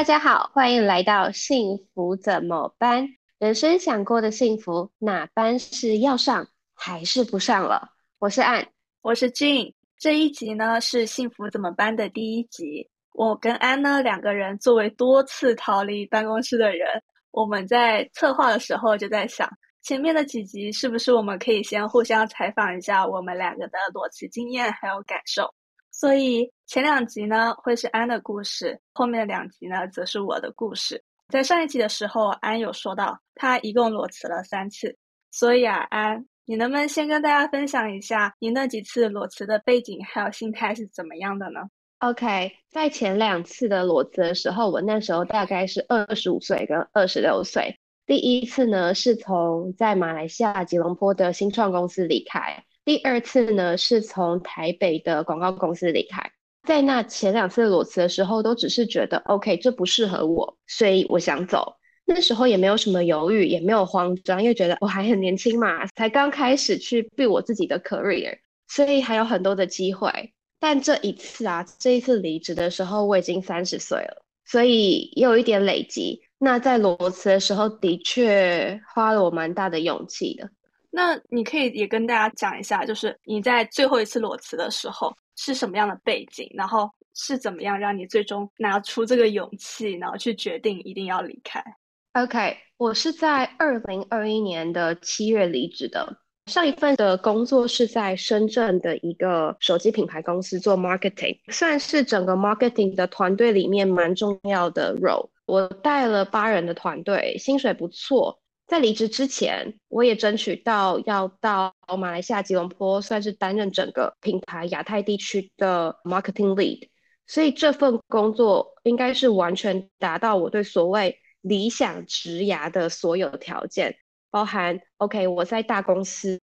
大家好，欢迎来到幸福怎么搬？人生想过的幸福，哪班是要上还是不上了？我是安，我是 Jean。这一集呢是幸福怎么搬的第一集。我跟安呢两个人作为多次逃离办公室的人，我们在策划的时候就在想，前面的几集是不是我们可以先互相采访一下我们两个的裸辞经验还有感受？所以前两集呢会是安的故事，后面两集呢则是我的故事。在上一集的时候，安有说到他一共裸辞了三次，所以啊，安，你能不能先跟大家分享一下你那几次裸辞的背景还有心态是怎么样的呢？OK，在前两次的裸辞的时候，我那时候大概是二十五岁跟二十六岁。第一次呢是从在马来西亚吉隆坡的新创公司离开。第二次呢，是从台北的广告公司离开。在那前两次裸辞的时候，都只是觉得 OK，这不适合我，所以我想走。那时候也没有什么犹豫，也没有慌张，因为觉得我还很年轻嘛，才刚开始去 build 我自己的 career，所以还有很多的机会。但这一次啊，这一次离职的时候，我已经三十岁了，所以也有一点累积。那在裸辞的时候，的确花了我蛮大的勇气的。那你可以也跟大家讲一下，就是你在最后一次裸辞的时候是什么样的背景，然后是怎么样让你最终拿出这个勇气，然后去决定一定要离开？OK，我是在二零二一年的七月离职的。上一份的工作是在深圳的一个手机品牌公司做 marketing，算是整个 marketing 的团队里面蛮重要的 role。我带了八人的团队，薪水不错。在离职之前，我也争取到要到马来西亚吉隆坡，算是担任整个品牌亚太地区的 marketing lead。所以这份工作应该是完全达到我对所谓理想职涯的所有条件，包含 OK，我在大公司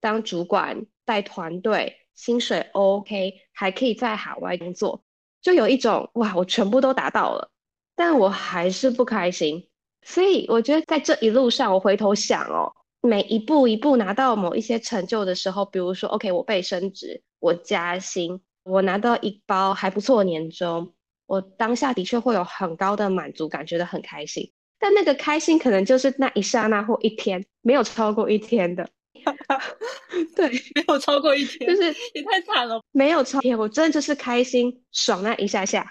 当主管带团队，薪水 OK，还可以在海外工作，就有一种哇，我全部都达到了，但我还是不开心。所以我觉得在这一路上，我回头想哦，每一步一步拿到某一些成就的时候，比如说，OK，我被升职，我加薪，我拿到一包还不错的年终，我当下的确会有很高的满足感，觉得很开心。但那个开心可能就是那一刹那或一天，没有超过一天的。对，没有超过一天，就是也太惨了。没有超天，我真的就是开心爽那一下下，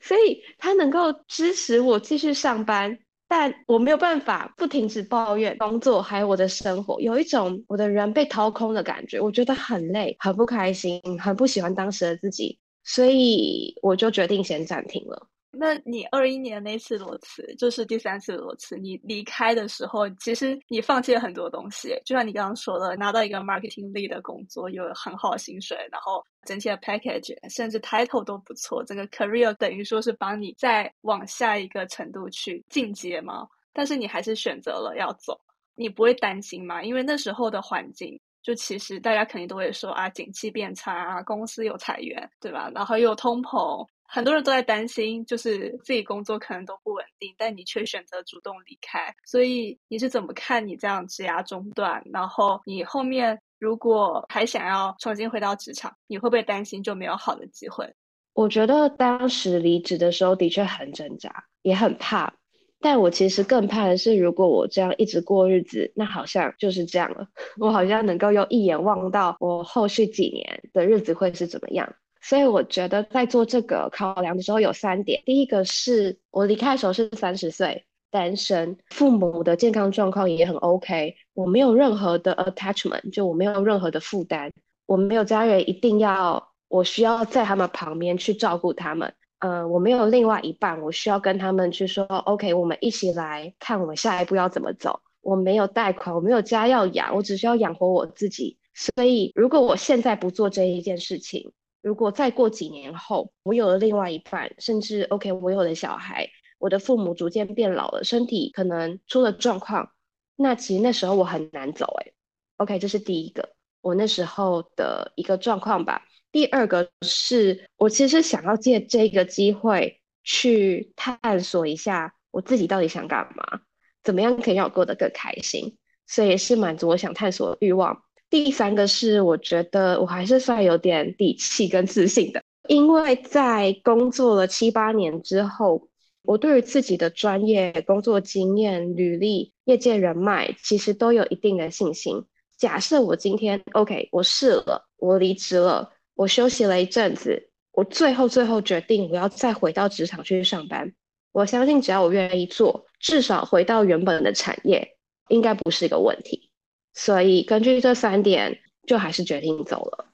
所以他能够支持我继续上班。但我没有办法不停止抱怨工作，还有我的生活，有一种我的人被掏空的感觉，我觉得很累，很不开心，很不喜欢当时的自己，所以我就决定先暂停了。那你二一年那次裸辞，就是第三次裸辞，你离开的时候，其实你放弃了很多东西。就像你刚刚说的，拿到一个 marketing lead 的工作，有很好薪水，然后整体的 package，甚至 title 都不错，整个 career 等于说是帮你再往下一个程度去进阶嘛。但是你还是选择了要走，你不会担心吗？因为那时候的环境，就其实大家肯定都会说啊，景气变差啊，公司有裁员，对吧？然后又通膨。很多人都在担心，就是自己工作可能都不稳定，但你却选择主动离开。所以你是怎么看你这样职涯中断？然后你后面如果还想要重新回到职场，你会不会担心就没有好的机会？我觉得当时离职的时候的确很挣扎，也很怕。但我其实更怕的是，如果我这样一直过日子，那好像就是这样了。我好像能够用一眼望到我后续几年的日子会是怎么样。所以我觉得在做这个考量的时候有三点。第一个是我离开的时候是三十岁，单身，父母的健康状况也很 OK，我没有任何的 attachment，就我没有任何的负担，我没有家人一定要我需要在他们旁边去照顾他们，呃，我没有另外一半，我需要跟他们去说 OK，我们一起来看我们下一步要怎么走。我没有贷款，我没有家要养，我只需要养活我自己。所以如果我现在不做这一件事情，如果再过几年后，我有了另外一半，甚至 OK，我有了小孩，我的父母逐渐变老了，身体可能出了状况，那其实那时候我很难走诶。OK，这是第一个，我那时候的一个状况吧。第二个是我其实想要借这个机会去探索一下我自己到底想干嘛，怎么样可以让我过得更开心，所以是满足我想探索的欲望。第三个是，我觉得我还是算有点底气跟自信的，因为在工作了七八年之后，我对于自己的专业、工作经验、履历、业界人脉，其实都有一定的信心。假设我今天 OK，我试了，我离职了，我休息了一阵子，我最后最后决定我要再回到职场去上班。我相信只要我愿意做，至少回到原本的产业，应该不是一个问题。所以根据这三点，就还是决定走了。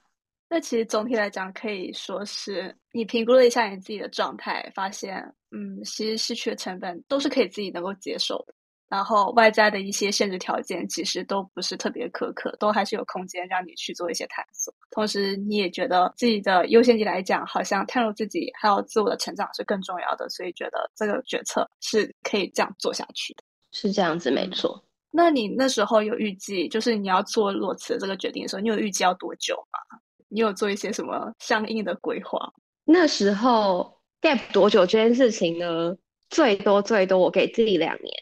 那其实总体来讲，可以说是你评估了一下你自己的状态，发现，嗯，其实失去的成本都是可以自己能够接受的。然后外在的一些限制条件，其实都不是特别苛刻，都还是有空间让你去做一些探索。同时，你也觉得自己的优先级来讲，好像探索自己还有自我的成长是更重要的，所以觉得这个决策是可以这样做下去的。是这样子，没错。那你那时候有预计，就是你要做裸辞这个决定的时候，你有预计要多久吗？你有做一些什么相应的规划？那时候 gap 多久这件事情呢？最多最多我给自己两年，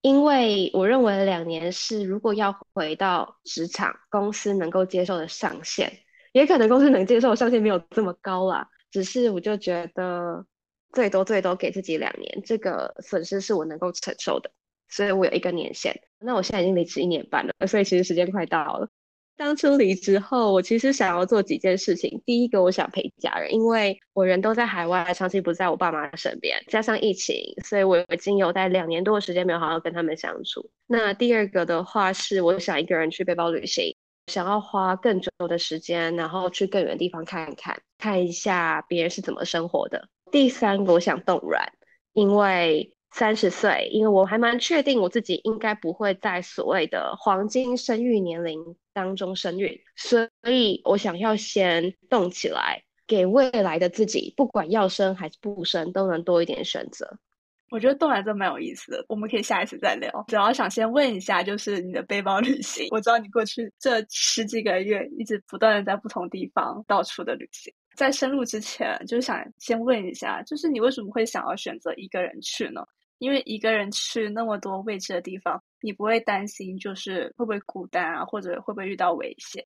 因为我认为两年是如果要回到职场，公司能够接受的上限，也可能公司能接受的上限没有这么高啦。只是我就觉得最多最多给自己两年，这个损失是我能够承受的，所以我有一个年限。那我现在已经离职一年半了，所以其实时间快到了。当初离职后，我其实想要做几件事情。第一个，我想陪家人，因为我人都在海外，长期不在我爸妈身边，加上疫情，所以我已经有在两年多的时间没有好好跟他们相处。那第二个的话是，我想一个人去背包旅行，想要花更久的时间，然后去更远的地方看看，看一下别人是怎么生活的。第三个，我想动卵，因为。三十岁，因为我还蛮确定我自己应该不会在所谓的黄金生育年龄当中生育，所以我想要先动起来，给未来的自己，不管要生还是不生，都能多一点选择。我觉得动来真蛮有意思的，我们可以下一次再聊。主要想先问一下，就是你的背包旅行，我知道你过去这十几个月一直不断的在不同地方到处的旅行，在深入之前，就是想先问一下，就是你为什么会想要选择一个人去呢？因为一个人去那么多未知的地方，你不会担心就是会不会孤单啊，或者会不会遇到危险？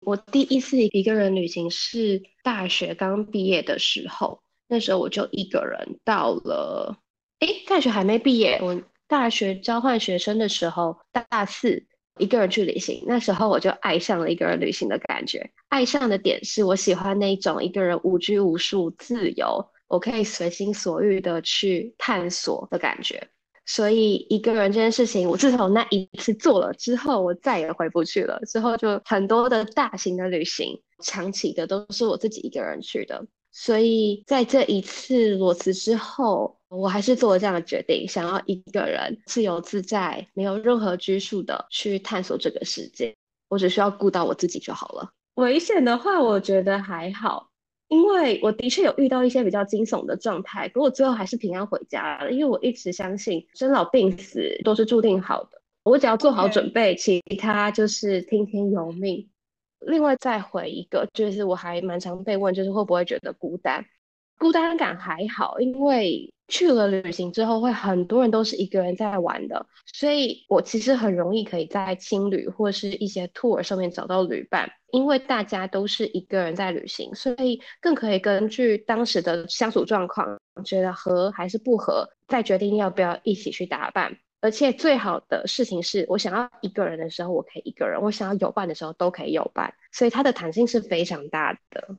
我第一次一个人旅行是大学刚毕业的时候，那时候我就一个人到了，诶，大学还没毕业，我大学交换学生的时候，大四一个人去旅行，那时候我就爱上了一个人旅行的感觉。爱上的点是我喜欢那种一个人无拘无束、自由。我可以随心所欲的去探索的感觉，所以一个人这件事情，我自从那一次做了之后，我再也回不去了。之后就很多的大型的旅行，长期的都是我自己一个人去的。所以在这一次裸辞之后，我还是做了这样的决定，想要一个人自由自在，没有任何拘束的去探索这个世界。我只需要顾到我自己就好了。危险的话，我觉得还好。因为我的确有遇到一些比较惊悚的状态，可我最后还是平安回家了。因为我一直相信生老病死都是注定好的，我只要做好准备，其他就是听天由命。另外再回一个，就是我还蛮常被问，就是会不会觉得孤单？孤单感还好，因为去了旅行之后，会很多人都是一个人在玩的，所以我其实很容易可以在青旅或是一些 tour 上面找到旅伴。因为大家都是一个人在旅行，所以更可以根据当时的相处状况，觉得合还是不合，再决定要不要一起去打扮。而且最好的事情是，我想要一个人的时候，我可以一个人；我想要有伴的时候，都可以有伴。所以它的弹性是非常大的。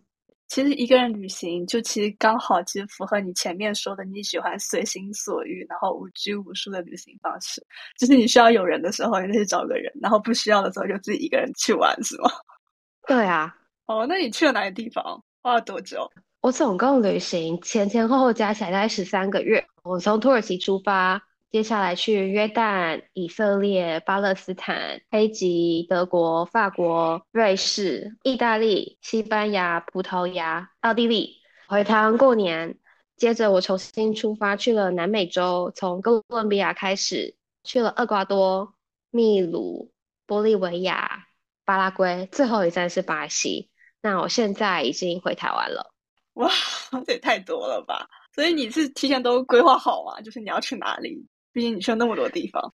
其实一个人旅行，就其实刚好其实符合你前面说的，你喜欢随心所欲，然后无拘无束的旅行方式。就是你需要有人的时候，你就去找个人；然后不需要的时候，就自己一个人去玩，是吗？对啊，哦，那你去了哪些地方？花了多久？我总共旅行前前后后加起来大概十三个月。我从土耳其出发，接下来去约旦、以色列、巴勒斯坦、埃及、德国、法国、瑞士、意大利、西班牙、葡萄牙、奥地利，回台湾过年。接着我重新出发去了南美洲，从哥伦比亚开始，去了厄瓜多、秘鲁、玻利维亚。巴拉圭，最后一站是巴西。那我现在已经回台湾了。哇，这也太多了吧！所以你是提前都规划好吗？就是你要去哪里？毕竟你去了那么多地方。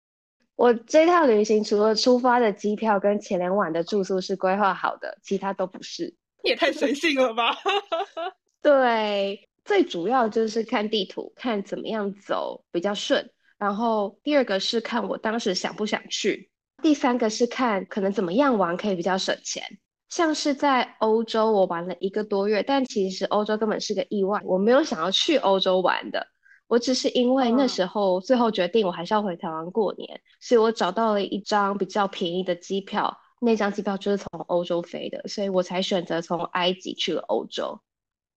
我这趟旅行除了出发的机票跟前两晚的住宿是规划好的，其他都不是。你也太随性了吧！对，最主要就是看地图，看怎么样走比较顺。然后第二个是看我当时想不想去，第三个是看可能怎么样玩可以比较省钱。像是在欧洲，我玩了一个多月，但其实欧洲根本是个意外，我没有想要去欧洲玩的，我只是因为那时候最后决定我还是要回台湾过年，所以我找到了一张比较便宜的机票，那张机票就是从欧洲飞的，所以我才选择从埃及去了欧洲。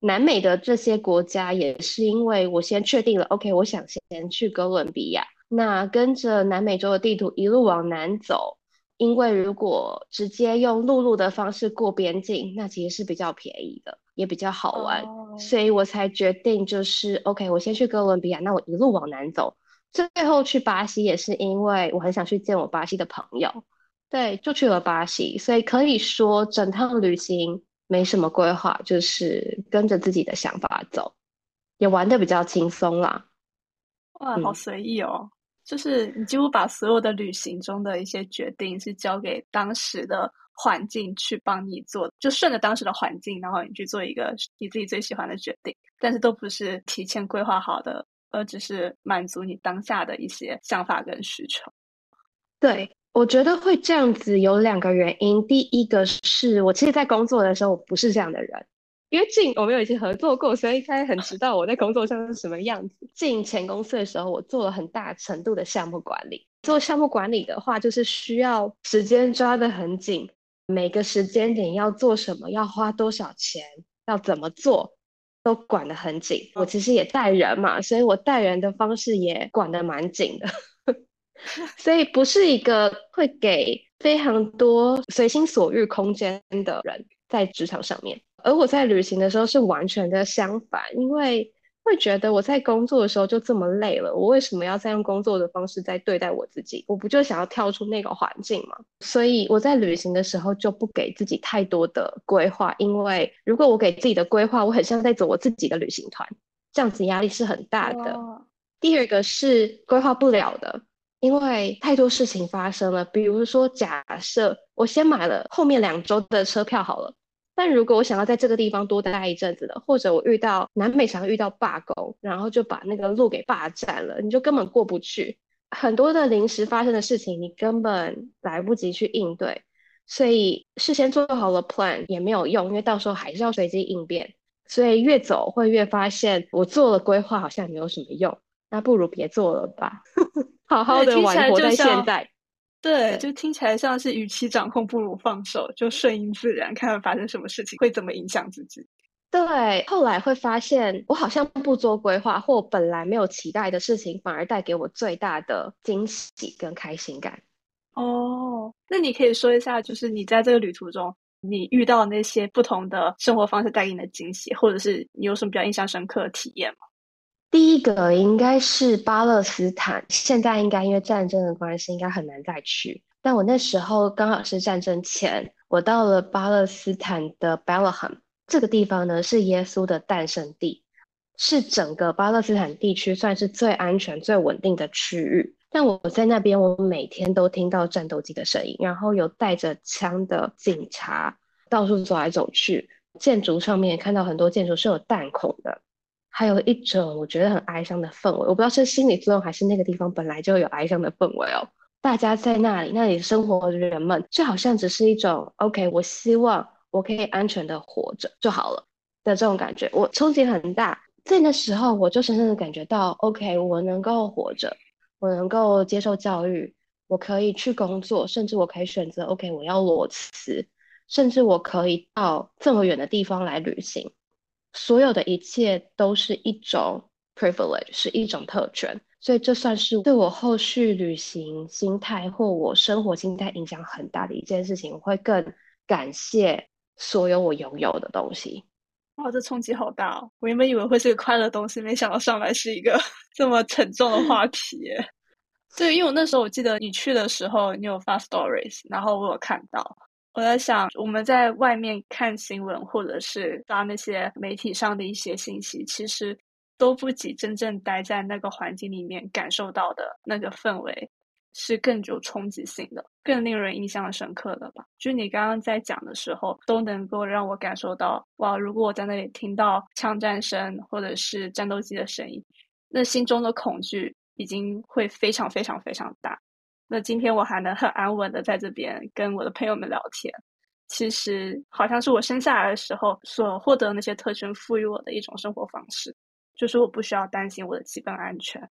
南美的这些国家也是因为我先确定了，OK，我想先去哥伦比亚，那跟着南美洲的地图一路往南走，因为如果直接用陆路的方式过边境，那其实是比较便宜的，也比较好玩，oh. 所以我才决定就是 OK，我先去哥伦比亚，那我一路往南走，最后去巴西也是因为我很想去见我巴西的朋友，对，就去了巴西，所以可以说整趟旅行。没什么规划，就是跟着自己的想法走，也玩的比较轻松啦。哇，好随意哦！嗯、就是你几乎把所有的旅行中的一些决定是交给当时的环境去帮你做，就顺着当时的环境，然后你去做一个你自己最喜欢的决定，但是都不是提前规划好的，而只是满足你当下的一些想法跟需求。对。我觉得会这样子有两个原因，第一个是我其实，在工作的时候我不是这样的人，因为进我们有一起合作过，所以应该很知道我在工作上是什么样子。进前公司的时候，我做了很大程度的项目管理。做项目管理的话，就是需要时间抓得很紧，每个时间点要做什么，要花多少钱，要怎么做，都管得很紧。我其实也带人嘛，所以我带人的方式也管得蛮紧的。所以不是一个会给非常多随心所欲空间的人在职场上面，而我在旅行的时候是完全的相反，因为会觉得我在工作的时候就这么累了，我为什么要再用工作的方式在对待我自己？我不就想要跳出那个环境吗？所以我在旅行的时候就不给自己太多的规划，因为如果我给自己的规划，我很像在走我自己的旅行团，这样子压力是很大的。Oh. 第二个是规划不了的。因为太多事情发生了，比如说，假设我先买了后面两周的车票好了，但如果我想要在这个地方多待一阵子的，或者我遇到南美常遇到罢工，然后就把那个路给霸占了，你就根本过不去。很多的临时发生的事情，你根本来不及去应对，所以事先做好了 plan 也没有用，因为到时候还是要随机应变。所以越走会越发现，我做了规划好像没有什么用，那不如别做了吧。好好的玩活在现在，对，就听起来像是与其掌控不如放手，就顺应自然，看看发生什么事情会怎么影响自己。对，后来会发现，我好像不做规划，或本来没有期待的事情，反而带给我最大的惊喜跟开心感。哦，那你可以说一下，就是你在这个旅途中，你遇到那些不同的生活方式带给你的惊喜，或者是你有什么比较印象深刻的体验吗？第一个应该是巴勒斯坦，现在应该因为战争的关系，应该很难再去。但我那时候刚好是战争前，我到了巴勒斯坦的 Bethlehem 这个地方呢，是耶稣的诞生地，是整个巴勒斯坦地区算是最安全、最稳定的区域。但我在那边，我每天都听到战斗机的声音，然后有带着枪的警察到处走来走去，建筑上面看到很多建筑是有弹孔的。还有一种我觉得很哀伤的氛围，我不知道是心理作用还是那个地方本来就有哀伤的氛围哦。大家在那里，那里生活的人们就好像只是一种 OK，我希望我可以安全的活着就好了的这种感觉，我冲击很大。在那时候，我就深深的感觉到 OK，我能够活着，我能够接受教育，我可以去工作，甚至我可以选择 OK，我要裸辞，甚至我可以到这么远的地方来旅行。所有的一切都是一种 privilege，是一种特权，所以这算是对我后续旅行心态或我生活心态影响很大的一件事情。我会更感谢所有我拥有的东西。哇，这冲击好大哦！我原本以为会是个快乐的东西，没想到上来是一个 这么沉重的话 题。对，因为我那时候我记得你去的时候，你有发 stories，然后我有看到。我在想，我们在外面看新闻，或者是刷那些媒体上的一些信息，其实都不及真正待在那个环境里面感受到的那个氛围。是更具冲击性的、更令人印象深刻的吧。就你刚刚在讲的时候，都能够让我感受到，哇！如果我在那里听到枪战声或者是战斗机的声音，那心中的恐惧已经会非常非常非常大。那今天我还能很安稳的在这边跟我的朋友们聊天，其实好像是我生下来的时候所获得那些特权赋予我的一种生活方式，就是我不需要担心我的基本安全。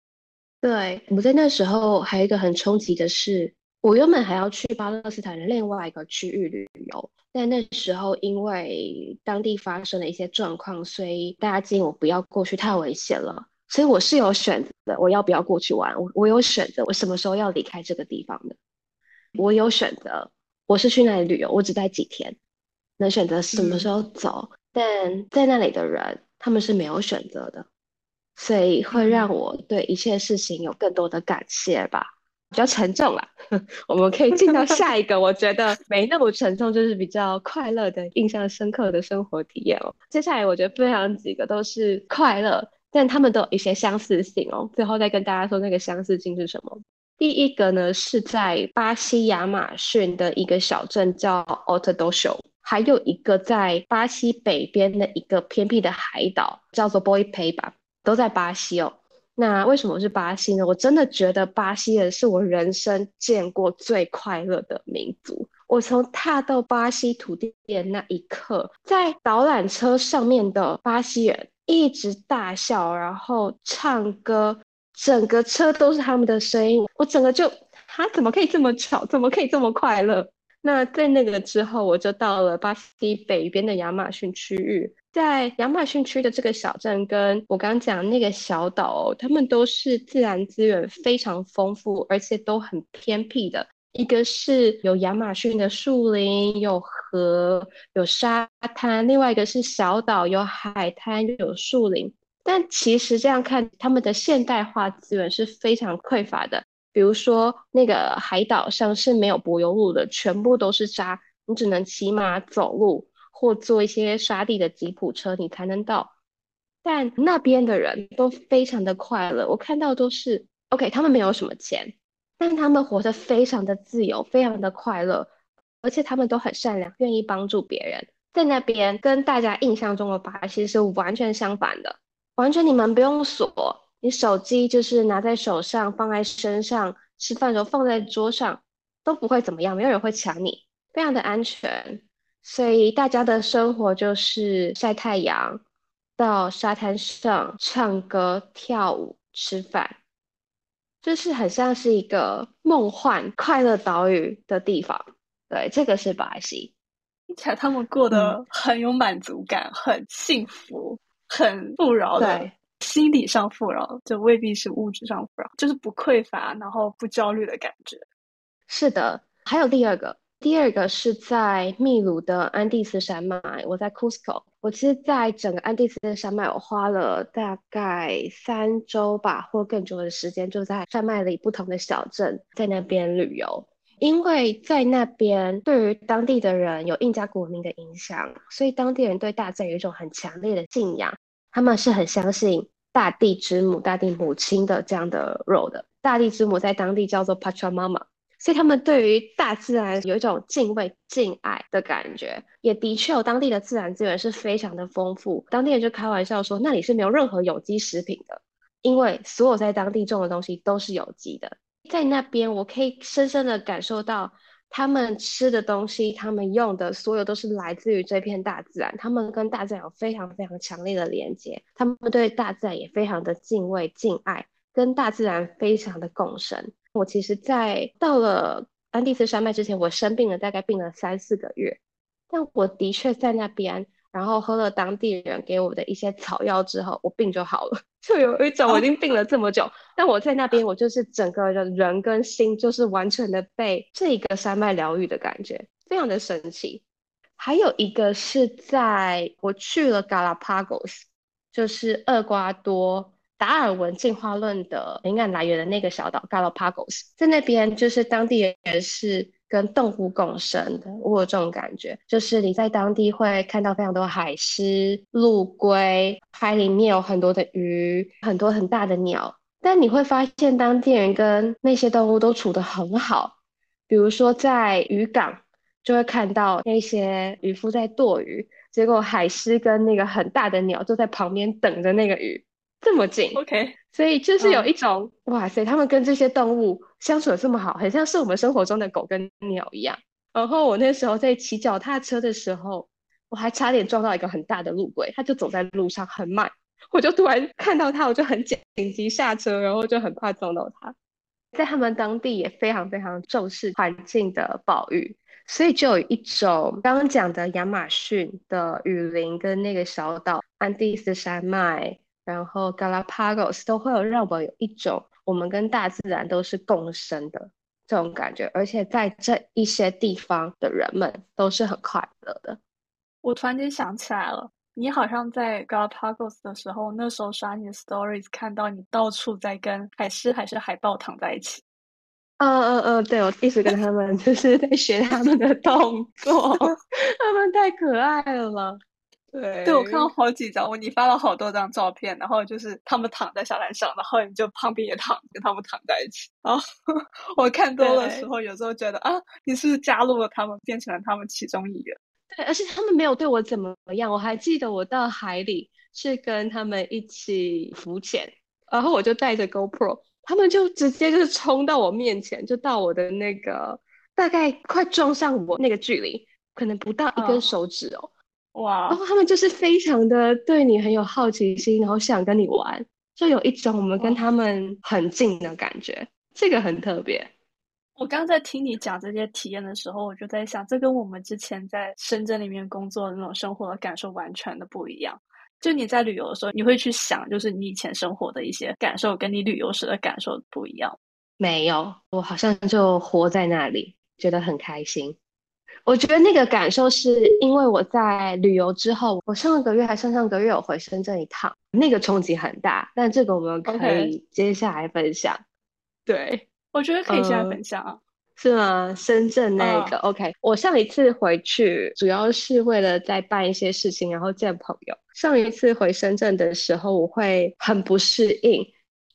对，我在那时候还有一个很冲击的是，我原本还要去巴勒斯坦的另外一个区域旅游，但那时候因为当地发生了一些状况，所以大家建议我不要过去，太危险了。所以我是有选择的，我要不要过去玩？我我有选择，我什么时候要离开这个地方的？我有选择，我是去那里旅游，我只待几天，能选择什么时候走。嗯。但在那里的人，他们是没有选择的。所以会让我对一切事情有更多的感谢吧，比较沉重了。我们可以进到下一个，我觉得没那么沉重，就是比较快乐的、印象深刻的生活体验哦。接下来我觉得分享几个都是快乐，但他们都有一些相似性哦。最后再跟大家说那个相似性是什么？第一个呢是在巴西亚马逊的一个小镇叫 Alto do Chão，还有一个在巴西北边的一个偏僻的海岛叫做 Boipeba。都在巴西哦。那为什么是巴西呢？我真的觉得巴西人是我人生见过最快乐的民族。我从踏到巴西土地的那一刻，在导览车上面的巴西人一直大笑，然后唱歌，整个车都是他们的声音。我整个就，他怎么可以这么吵？怎么可以这么快乐？那在那个之后，我就到了巴西北边的亚马逊区域。在亚马逊区的这个小镇，跟我刚刚讲那个小岛哦，他们都是自然资源非常丰富，而且都很偏僻的。一个是有亚马逊的树林，有河，有沙滩；另外一个是小岛，有海滩，有树林。但其实这样看，他们的现代化资源是非常匮乏的。比如说，那个海岛上是没有柏油路的，全部都是沙，你只能骑马走路。或坐一些沙地的吉普车，你才能到。但那边的人都非常的快乐，我看到都是 OK，他们没有什么钱，但他们活得非常的自由，非常的快乐，而且他们都很善良，愿意帮助别人。在那边跟大家印象中的巴西是完全相反的，完全你们不用锁，你手机就是拿在手上，放在身上，吃饭的时候放在桌上，都不会怎么样，没有人会抢你，非常的安全。所以大家的生活就是晒太阳，到沙滩上唱歌、跳舞、吃饭，就是很像是一个梦幻快乐岛屿的地方。对，这个是巴西，听起来他们过得很有满足感，嗯、很幸福，很富饶的。对，心理上富饶，就未必是物质上富饶，就是不匮乏，然后不焦虑的感觉。是的，还有第二个。第二个是在秘鲁的安第斯山脉，我在 Cusco。我其实，在整个安第斯山脉，我花了大概三周吧，或更久的时间，就在山脉里不同的小镇，在那边旅游。因为在那边，对于当地的人有印加古文明的影响，所以当地人对大自然有一种很强烈的信仰。他们是很相信大地之母、大地母亲的这样的 role 的。大地之母在当地叫做 Pachamama。所以他们对于大自然有一种敬畏、敬爱的感觉，也的确有当地的自然资源是非常的丰富。当地人就开玩笑说，那里是没有任何有机食品的，因为所有在当地种的东西都是有机的。在那边，我可以深深的感受到，他们吃的东西，他们用的所有都是来自于这片大自然。他们跟大自然有非常非常强烈的连接，他们对大自然也非常的敬畏、敬爱，跟大自然非常的共生。我其实，在到了安第斯山脉之前，我生病了，大概病了三四个月。但我的确在那边，然后喝了当地人给我的一些草药之后，我病就好了。就有一种我已经病了这么久，但我在那边，我就是整个人人跟心就是完全的被这个山脉疗愈的感觉，非常的神奇。还有一个是在我去了 Galapagos，就是厄瓜多。达尔文进化论的灵感来源的那个小岛 Galapagos，在那边就是当地人是跟动物共生的，我有这种感觉，就是你在当地会看到非常多海狮、陆龟，海里面有很多的鱼，很多很大的鸟。但你会发现当地人跟那些动物都处得很好，比如说在渔港就会看到那些渔夫在剁鱼，结果海狮跟那个很大的鸟就在旁边等着那个鱼，这么近。OK，所以就是有一种、嗯、哇塞，他们跟这些动物相处的这么好，很像是我们生活中的狗跟鸟一样。然后我那时候在骑脚踏车的时候，我还差点撞到一个很大的路轨，它就走在路上很慢。我就突然看到它，我就很紧急下车，然后就很怕撞到它。在他们当地也非常非常重视环境的保育，所以就有一种刚刚讲的亚马逊的雨林跟那个小岛安第斯山脉，然后 Galapagos 都会有让我有一种我们跟大自然都是共生的这种感觉，而且在这一些地方的人们都是很快乐的。我突然间想起来了。你好像在 Galapagos 的时候，那时候刷你的 Stories，看到你到处在跟海狮还是海豹躺在一起。嗯嗯嗯，对，我一直跟他们 就是在学他们的动作，他们太可爱了。对，对我看到好几张，我你发了好多张照片，然后就是他们躺在沙滩上，然后你就旁边也躺，跟他们躺在一起。然后 我看多的时候，有时候觉得啊，你是加入了他们，变成了他们其中一员？对，而且他们没有对我怎么样。我还记得我到海里是跟他们一起浮潜，然后我就带着 GoPro，他们就直接就是冲到我面前，就到我的那个大概快撞上我那个距离，可能不到一根手指哦。哇！然后他们就是非常的对你很有好奇心，然后想跟你玩，就有一种我们跟他们很近的感觉，这个很特别。我刚刚在听你讲这些体验的时候，我就在想，这跟我们之前在深圳里面工作的那种生活的感受完全的不一样。就你在旅游的时候，你会去想，就是你以前生活的一些感受，跟你旅游时的感受不一样。没有，我好像就活在那里，觉得很开心。我觉得那个感受是因为我在旅游之后，我上个月还上上个月有回深圳一趟，那个冲击很大。但这个我们可以接下来分享。对。我觉得可以现在分享是吗？深圳那个，哦，OK。我上一次回去主要是为了在办一些事情，然后见朋友。上一次回深圳的时候，我会很不适应，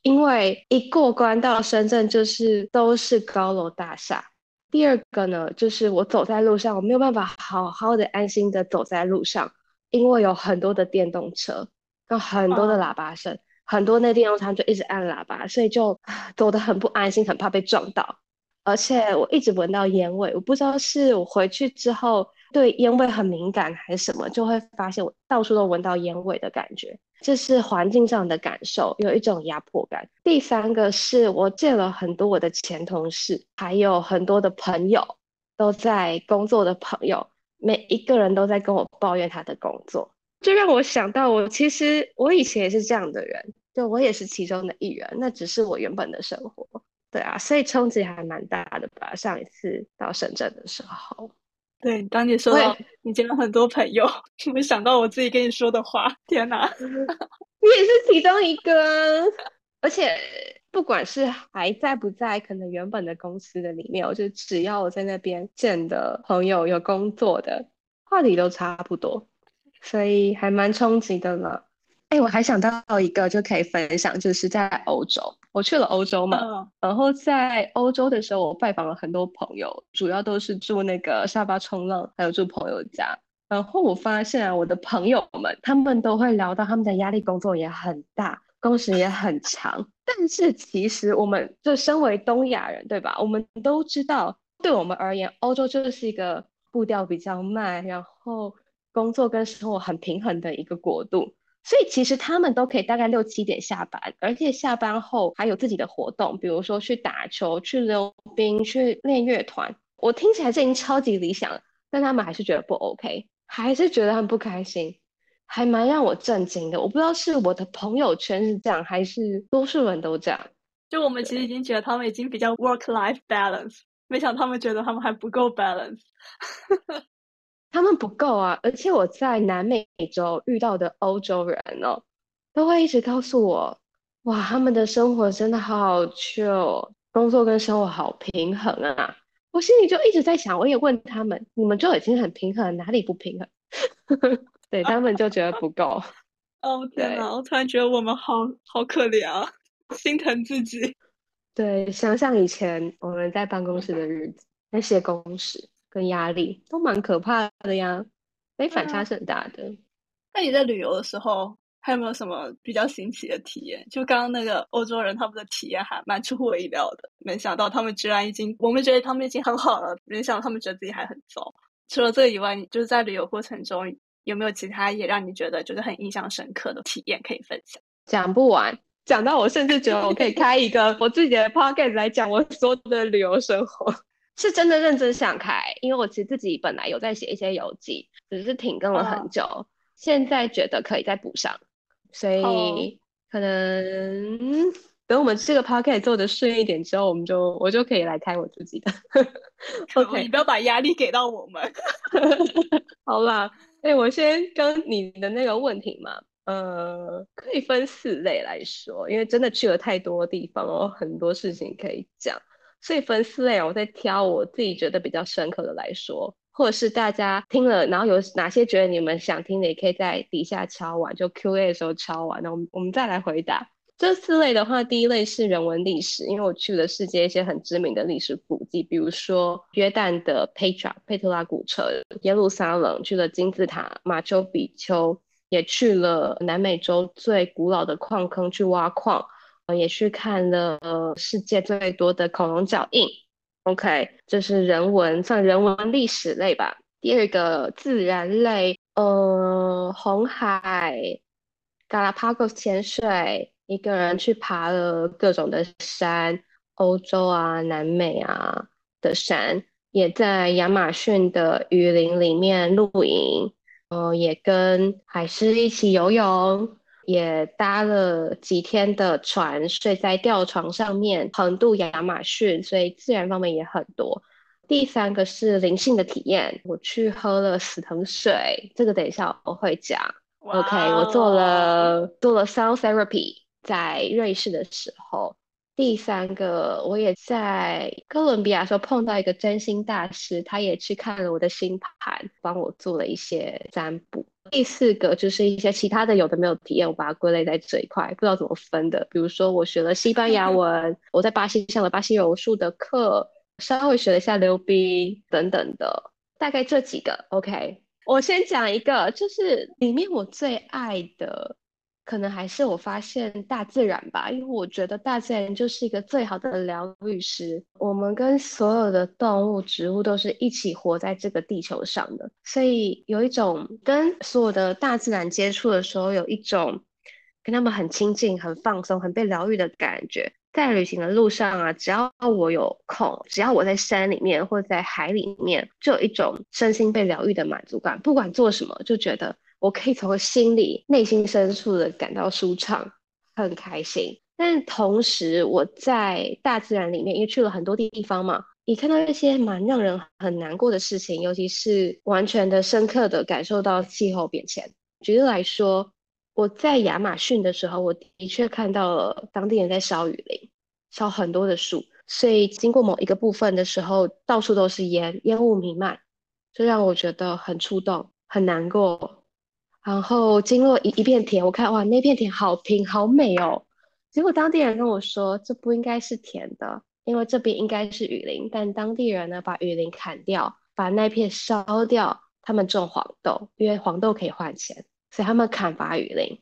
因为一过关到深圳就是都是高楼大厦。第二个呢，就是我走在路上，我没有办法好好的安心的走在路上，因为有很多的电动车，跟很多的喇叭声。哦很多那电动车就一直按喇叭，所以就走得很不安心，很怕被撞到。而且我一直闻到烟味，我不知道是我回去之后对烟味很敏感还是什么，就会发现我到处都闻到烟味的感觉。这是环境上的感受，有一种压迫感。第三个是我见了很多我的前同事，还有很多的朋友都在工作的朋友，每一个人都在跟我抱怨他的工作。就让我想到，我其实我以前也是这样的人，就我也是其中的一员，那只是我原本的生活，对啊，所以冲击还蛮大的吧。上一次到深圳的时候，对，当你说到你见了很多朋友，没想到我自己跟你说的话，天哪，你也是其中一个，而且不管是还在不在，可能原本的公司的里面，我就只要我在那边见的朋友有工作的，话题都差不多。所以还蛮冲击的了。哎，我还想到一个就可以分享，就是在欧洲，我去了欧洲嘛。Oh. 然后在欧洲的时候，我拜访了很多朋友，主要都是住那个沙发冲浪，还有住朋友家。然后我发现啊，我的朋友们他们都会聊到他们的压力，工作也很大，工时也很长。但是其实我们就身为东亚人，对吧？我们都知道，对我们而言，欧洲就是一个步调比较慢，然后。工作跟生活很平衡的一个国度，所以其实他们都可以大概六七点下班，而且下班后还有自己的活动，比如说去打球、去溜冰、去练乐团。我听起来这已经超级理想了，但他们还是觉得不 OK，还是觉得很不开心，还蛮让我震惊的。我不知道是我的朋友圈是这样，还是多数人都这样。就我们其实已经觉得他们已经比较 work-life balance，没想到他们觉得他们还不够 balance。他们不够啊，而且我在南美洲遇到的欧洲人哦，都会一直告诉我，哇，他们的生活真的好 chill，工作跟生活好平衡啊。我心里就一直在想，我也问他们，你们就已经很平衡，哪里不平衡？对，他们就觉得不够。哦，天哪，我突然觉得我们好好可怜啊。心疼自己。对，想想以前我们在办公室的日子，那些工时跟压力都蛮可怕的呀，所以反差是很大的。嗯。那你在旅游的时候，还有没有什么比较新奇的体验？就刚刚那个欧洲人，他们的体验还蛮出乎我意料的。没想到他们居然已经，我们觉得他们已经很好了，没想到他们觉得自己还很糟。除了这个以外，你就是在旅游过程中有没有其他也让你觉得就是很印象深刻的体验可以分享？讲不完。讲到我甚至觉得我可以开一个 我自己的 podcast 来讲我所有的旅游生活，是真的认真想开，因为我其实自己本来有在写一些游记，只是停更了很久，oh. 现在觉得可以再补上，所以可能等我们这个 podcast 做的顺一点之后，我们就我就可以来开我自己的。OK，你不要把压力给到我们。好啦，哎、欸，我先跟你的那个问题嘛。呃，可以分四类来说，因为真的去了太多地方哦，很多事情可以讲，所以分四类，我再挑我自己觉得比较深刻的来说，或者是大家听了，然后有哪些觉得你们想听的，也可以在底下敲完，就 Q&A 的时候敲完，那我们我们再来回答。这四类的话，第一类是人文历史，因为我去了世界一些很知名的历史古迹，比如说约旦的 Petra 佩特拉古城、耶路撒冷，去了金字塔、马丘比丘。也去了南美洲最古老的矿坑去挖矿，也去看了世界最多的恐龙脚印。OK，这是人文，算人文历史类吧。第二个自然类，呃，红海、加拉帕戈斯潜水，一个人去爬了各种的山，欧洲啊、南美啊的山，也在亚马逊的雨林里面露营。呃，也跟海狮一起游泳，也搭了几天的船，睡在吊床上面，横渡亚马逊，所以自然方面也很多。第三个是灵性的体验，我去喝了死藤水，这个等一下我会讲。Wow. OK，我做了做了 sound therapy，在瑞士的时候。第三个，我也在哥伦比亚时候碰到一个占星大师，他也去看了我的星盘，帮我做了一些占卜。第四个就是一些其他的有的没有体验，我把它归类在这一块，不知道怎么分的。比如说我学了西班牙 文，我在巴西上了巴西柔术的课，稍微学了一下溜冰等等的，大概这几个。OK，我先讲一个，就是里面我最爱的。可能还是我发现大自然吧，因为我觉得大自然就是一个最好的疗愈师。我们跟所有的动物、植物都是一起活在这个地球上的，所以有一种跟所有的大自然接触的时候，有一种跟他们很亲近、很放松、很被疗愈的感觉。在旅行的路上啊，只要我有空，只要我在山里面或者在海里面，就有一种身心被疗愈的满足感。不管做什么，就觉得。我可以从心里、内心深处的感到舒畅，很开心。但同时，我在大自然里面，因为去了很多地方嘛，也看到一些蛮让人很难过的事情，尤其是完全的深刻的感受到气候变迁。举例来说，我在亚马逊的时候，我的确看到了当地人在烧雨林，烧很多的树，所以经过某一个部分的时候，到处都是烟，烟雾弥漫，这让我觉得很触动，很难过。然后经过一一片田，我看哇，那片田好平好美哦。结果当地人跟我说，这不应该是田的，因为这边应该是雨林。但当地人呢，把雨林砍掉，把那片烧掉，他们种黄豆，因为黄豆可以换钱，所以他们砍伐雨林。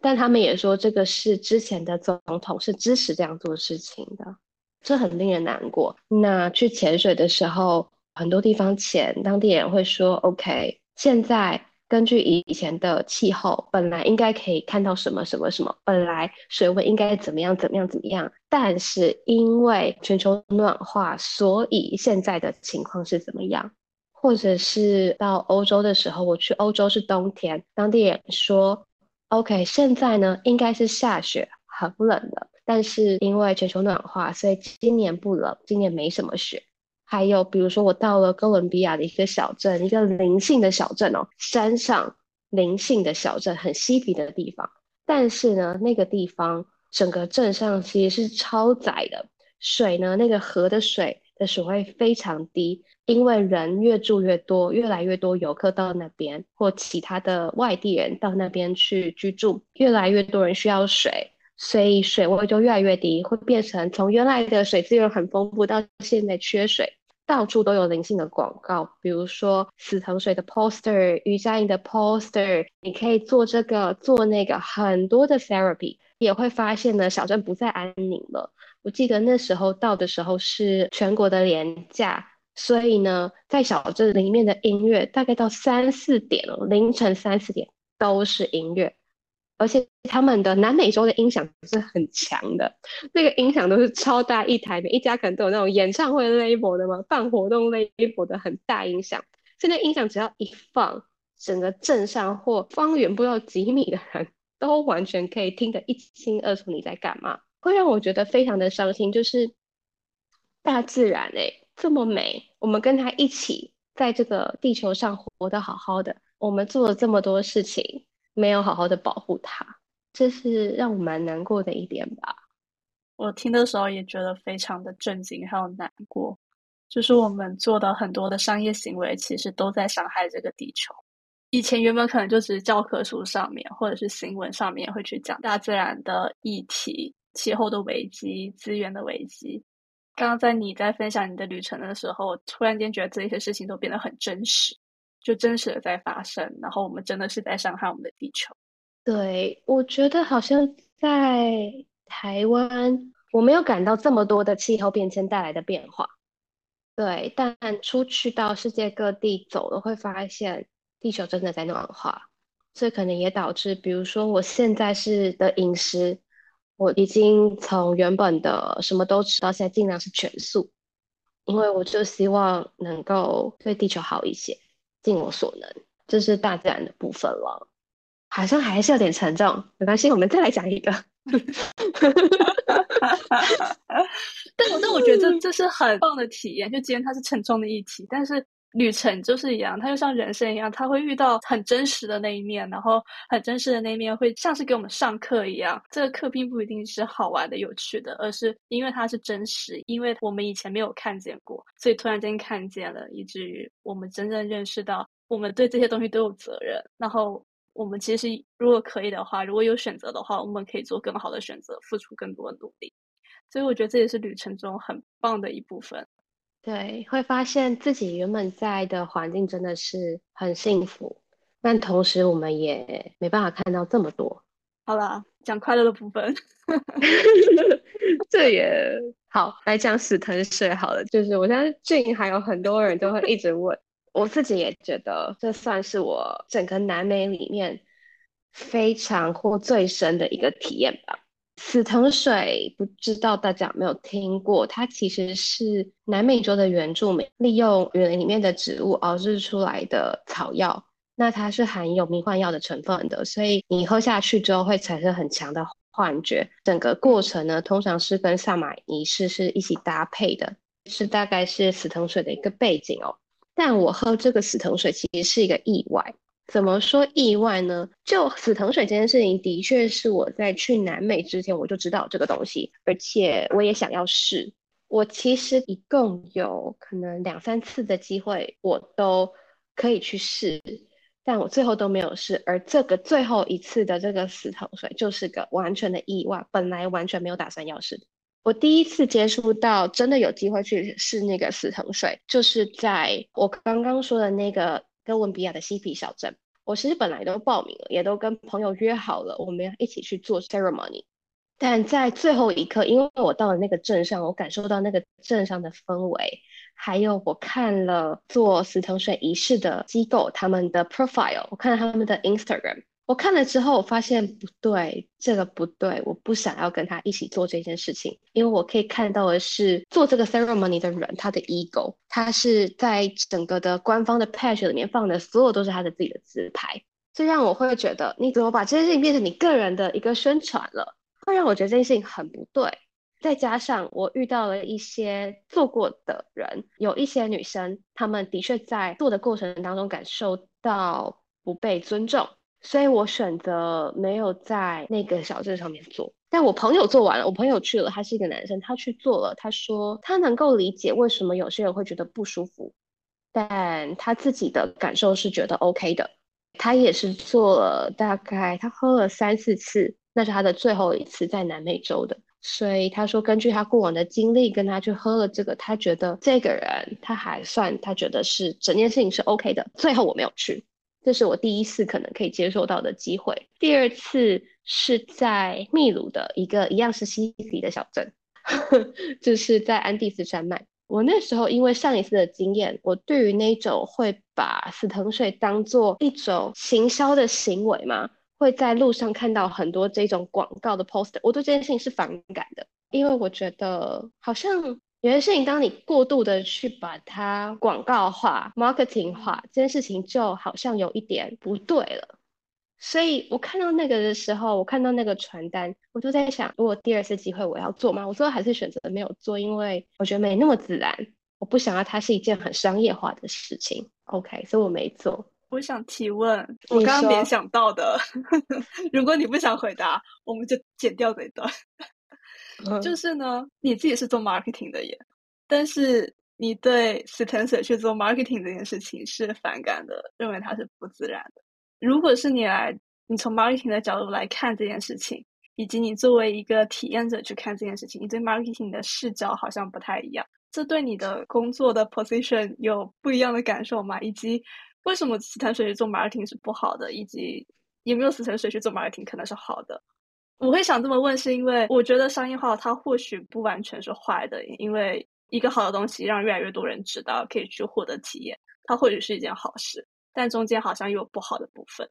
但他们也说，这个是之前的总统是支持这样做事情的，这很令人难过。那去潜水的时候，很多地方潜，当地人会说，OK，现在。根据以前的气候，本来应该可以看到什么什么什么，本来水温应该怎么样怎么样怎么样，但是因为全球暖化，所以现在的情况是怎么样？或者是到欧洲的时候，我去欧洲是冬天，当地人说，OK，现在呢应该是下雪，很冷的，但是因为全球暖化，所以今年不冷，今年没什么雪。还有，比如说我到了哥伦比亚的一个小镇，一个灵性的小镇哦，山上灵性的小镇，很嬉皮的地方。但是呢，那个地方整个镇上其实是超窄的，水呢，那个河的水的水位非常低，因为人越住越多，越来越多游客到那边，或其他的外地人到那边去居住，越来越多人需要水，所以水位就越来越低，会变成从原来的水资源很丰富到现在缺水，到处都有灵性的广告，比如说死藤水的 poster、瑜伽营的 poster，你可以做这个做那个，很多的 therapy，也会发现呢，小镇不再安宁了。我记得那时候到的时候是全国的连假。所以呢，在小镇里面的音乐大概到三四点，凌晨三四点都是音乐，而且他们的南美洲的音响是很强的，那个音响都是超大一台，每一家可能都有那种演唱会 label 的嘛，办活动 label 的很大音响，现在音响只要一放，整个镇上或方圆不到几米的人都完全可以听得一清二楚你在干嘛，会让我觉得非常的伤心，就是大自然哎、欸。这么美，我们跟他一起在这个地球上活得好好的，我们做了这么多事情，没有好好的保护它，这是让我蛮难过的一点吧。我听的时候也觉得非常的震惊，还有难过，就是我们做的很多的商业行为，其实都在伤害这个地球。以前原本可能就只是教科书上面或者是新闻上面会去讲大自然的议题、气候的危机、资源的危机。刚刚在你在分享你的旅程的时候，突然间觉得这些事情都变得很真实，就真实的在发生，然后我们真的是在伤害我们的地球。对，我觉得好像在台湾，我没有感到这么多的气候变迁带来的变化。对，但出去到世界各地走了，会发现地球真的在暖化，这可能也导致，比如说我现在是的饮食。我已经从原本的什么都吃到现在尽量是全素，因为我就希望能够对地球好一些，尽我所能。这是大自然的部分了，好像还是有点沉重，没关系，我们再来讲一个。但我但我觉得这这是很棒的体验，就既然它是沉重的议题，但是。旅程就是一样，它就像人生一样，它会遇到很真实的那一面，然后很真实的那一面会像是给我们上课一样。这个课并不一定是好玩的、有趣的，而是因为它是真实，因为我们以前没有看见过，所以突然间看见了，以至于我们真正认识到，我们对这些东西都有责任。然后我们其实如果可以的话，如果有选择的话，我们可以做更好的选择，付出更多的努力。所以我觉得这也是旅程中很棒的一部分。对，会发现自己原本在的环境真的是很幸福，但同时我们也没办法看到这么多。好了，讲快乐的部分，这也好，来讲死藤水好了。就是我相信还有很多人都会一直问，我自己也觉得这算是我整个南美里面非常或最深的一个体验吧。死藤水不知道大家有没有听过？它其实是南美洲的原住民利用园林里面的植物熬制出来的草药。那它是含有迷幻药的成分的，所以你喝下去之后会产生很强的幻觉。整个过程呢，通常是跟萨满仪式是一起搭配的，是大概是死藤水的一个背景哦。但我喝这个死藤水其实是一个意外。怎么说意外呢？就死藤水这件事情，的确是我在去南美之前我就知道这个东西，而且我也想要试。我其实一共有可能两三次的机会，我都可以去试，但我最后都没有试。而这个最后一次的这个死藤水，就是个完全的意外，本来完全没有打算要试。我第一次接触到真的有机会去试那个死藤水，就是在我刚刚说的那个。哥伦比亚的西皮小镇，我其实本来都报名了，也都跟朋友约好了，我们要一起去做 ceremony。但在最后一刻，因为我到了那个镇上，我感受到那个镇上的氛围，还有我看了做死藤水仪式的机构他们的 profile，我看了他们的 Instagram。我看了之后，我发现不对，这个不对，我不想要跟他一起做这件事情，因为我可以看到的是做这个 ceremony 的人，他的 ego，他是在整个的官方的 page 里面放的所有都是他的自己的自拍，这让我会觉得你怎么把这件事情变成你个人的一个宣传了，会让我觉得这件事情很不对。再加上我遇到了一些做过的人，有一些女生，她们的确在做的过程当中感受到不被尊重。所以我选择没有在那个小镇上面做，但我朋友做完了，我朋友去了，他是一个男生，他去做了，他说他能够理解为什么有些人会觉得不舒服，但他自己的感受是觉得 OK 的。他也是做了大概他喝了三四次，那是他的最后一次在南美洲的。所以他说，根据他过往的经历，跟他去喝了这个，他觉得这个人他还算，他觉得是整件事情是 OK 的。最后我没有去，这是我第一次可能可以接受到的机会。第二次是在秘鲁的一个一样是西西里的小镇，就是在安第斯山脉。我那时候因为上一次的经验，我对于那种会把死藤水当做一种行销的行为嘛。会在路上看到很多这种广告的 poster，我对这件事情是反感的，因为我觉得好像有些事情，当你过度的去把它广告化、marketing 化，这件事情就好像有一点不对了。所以我看到那个的时候，我看到那个传单，我就在想，如果第二次机会我要做吗？我最后还是选择没有做，因为我觉得没那么自然，我不想要它是一件很商业化的事情。OK，所以我没做。我想提问，我刚刚联想到的，如果你不想回答，我们就剪掉这一段。就是呢，你自己是做 marketing 的耶，但是你对死藤水去做 marketing 这件事情是反感的，认为它是不自然的。如果是你来，你从 marketing 的角度来看这件事情，以及你作为一个体验者去看这件事情，你对 marketing 的视角好像不太一样。这对你的工作的 position 有不一样的感受吗？以及为什么死藤水去做 marketing 是不好的，以及有没有死藤水去做 marketing 可能是好的？我会想这么问，是因为我觉得商业化它或许不完全是坏的，因为一个好的东西让越来越多人知道，可以去获得体验，它或许是一件好事。但中间好像又有不好的部分，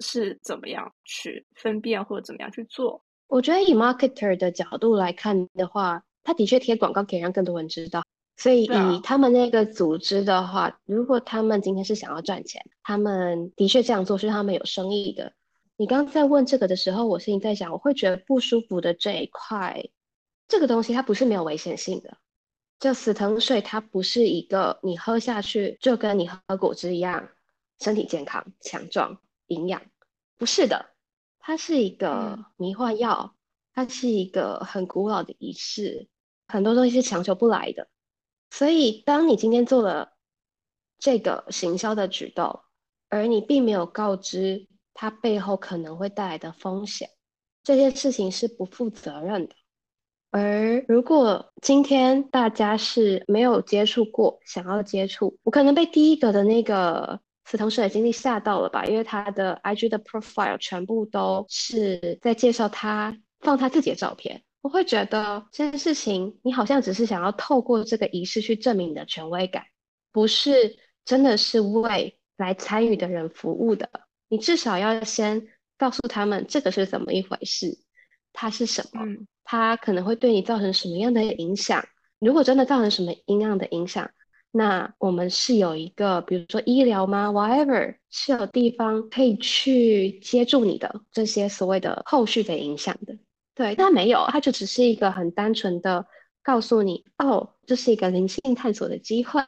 是怎么样去分辨或者怎么样去做？我觉得以 marketer 的角度来看的话，他的确贴广告可以让更多人知道。所以以他们那个组织的话，啊、如果他们今天是想要赚钱，他们的确这样做是他们有生意的。你刚刚在问这个的时候，我心里在想，我会觉得不舒服的这一块，这个东西它不是没有危险性的。就死藤水，它不是一个你喝下去就跟你喝果汁一样，身体健康、强壮、营养，不是的，它是一个迷幻药，它是一个很古老的仪式，很多东西是强求不来的。所以，当你今天做了这个行销的举动，而你并没有告知它背后可能会带来的风险，这件事情是不负责任的。而如果今天大家是没有接触过，想要接触，我可能被第一个的那个死藤水的经历吓到了吧，因为他的 IG 的 profile 全部都是在介绍他放他自己的照片。我会觉得这件事情，你好像只是想要透过这个仪式去证明你的权威感，不是真的是为来参与的人服务的。你至少要先告诉他们这个是怎么一回事，它是什么，它可能会对你造成什么样的影响。如果真的造成什么样的影响，那我们是有一个，比如说医疗吗？Whatever，是有地方可以去接住你的这些所谓的后续的影响的。对，但没有，它就只是一个很单纯的告诉你，哦，这是一个灵性探索的机会。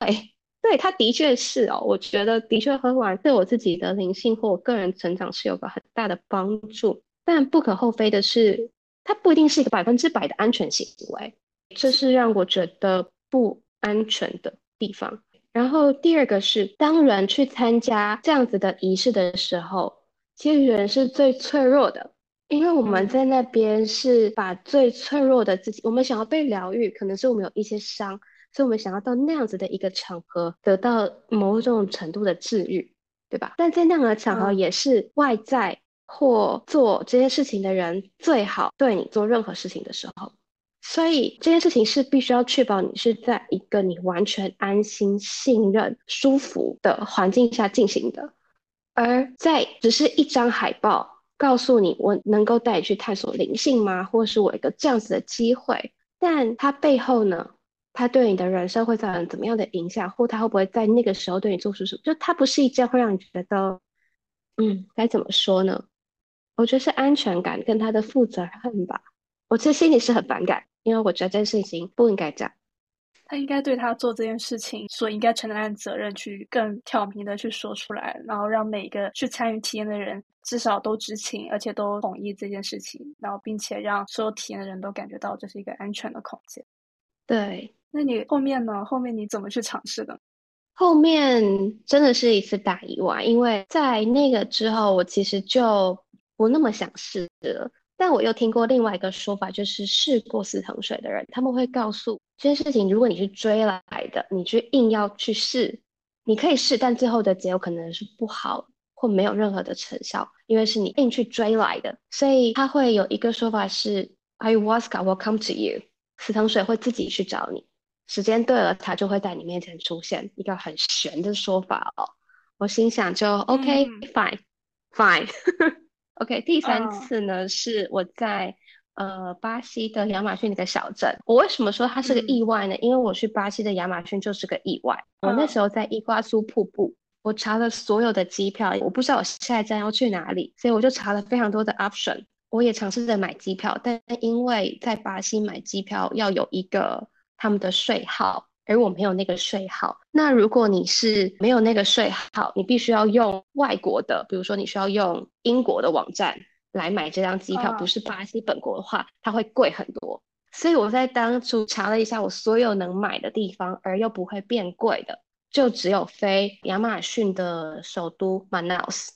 对，它的确是哦，我觉得的确喝完对我自己的灵性或我个人成长是有个很大的帮助。但不可厚非的是，它不一定是一个百分之百的安全行为，这是让我觉得不安全的地方。然后第二个是，当人去参加这样子的仪式的时候，其实人是最脆弱的。因为我们在那边是把最脆弱的自己，我们想要被疗愈，可能是我们有一些伤，所以我们想要到那样子的一个场合得到某种程度的治愈，对吧？但在那样的场合，也是外在或做这些事情的人最好对你做任何事情的时候，所以这件事情是必须要确保你是在一个你完全安心、信任、舒服的环境下进行的，而在只是一张海报。告诉你，我能够带你去探索灵性吗？或是我一个这样子的机会？但它背后呢？它对你的人生会造成怎么样的影响？或它会不会在那个时候对你做出什么？就它不是一件会让你觉得，嗯，该怎么说呢？我觉得是安全感跟他的负责任吧。我其实心里是很反感，因为我觉得这件事情不应该这样。他应该对他做这件事情所应该承担的责任，去更挑明的去说出来，然后让每个去参与体验的人至少都知情，而且都同意这件事情，然后并且让所有体验的人都感觉到这是一个安全的空间。对，那你后面呢？后面你怎么去尝试的？后面真的是一次大意外，因为在那个之后，我其实就不那么想试了。但我又听过另外一个说法，就是试过死藤水的人，他们会告诉这件事情，如果你是追来的，你去硬要去试，你可以试，但最后的结果可能是不好或没有任何的成效，因为是你硬去追来的。所以他会有一个说法是，Ayahuasca will come to you，死藤水会自己去找你，时间对了，它就会在你面前出现。一个很玄的说法哦。我心想就 OK、嗯、fine fine OK 第三次呢、uh, 是我在呃巴西的亚马逊那个小镇。我为什么说它是个意外呢？嗯、因为我去巴西的亚马逊就是个意外。Uh, 我那时候在伊瓜苏瀑布，我查了所有的机票，我不知道我下一站要去哪里，所以我就查了非常多的 option。我也尝试着买机票，但因为在巴西买机票要有一个他们的税号。而我没有那个税号，那如果你是没有那个税号，你必须要用外国的，比如说你需要用英国的网站来买这张机票，不是巴西本国的话，它会贵很多。所以我在当初查了一下，我所有能买的地方，而又不会变贵的，就只有飞亚马逊的首都 Manaus。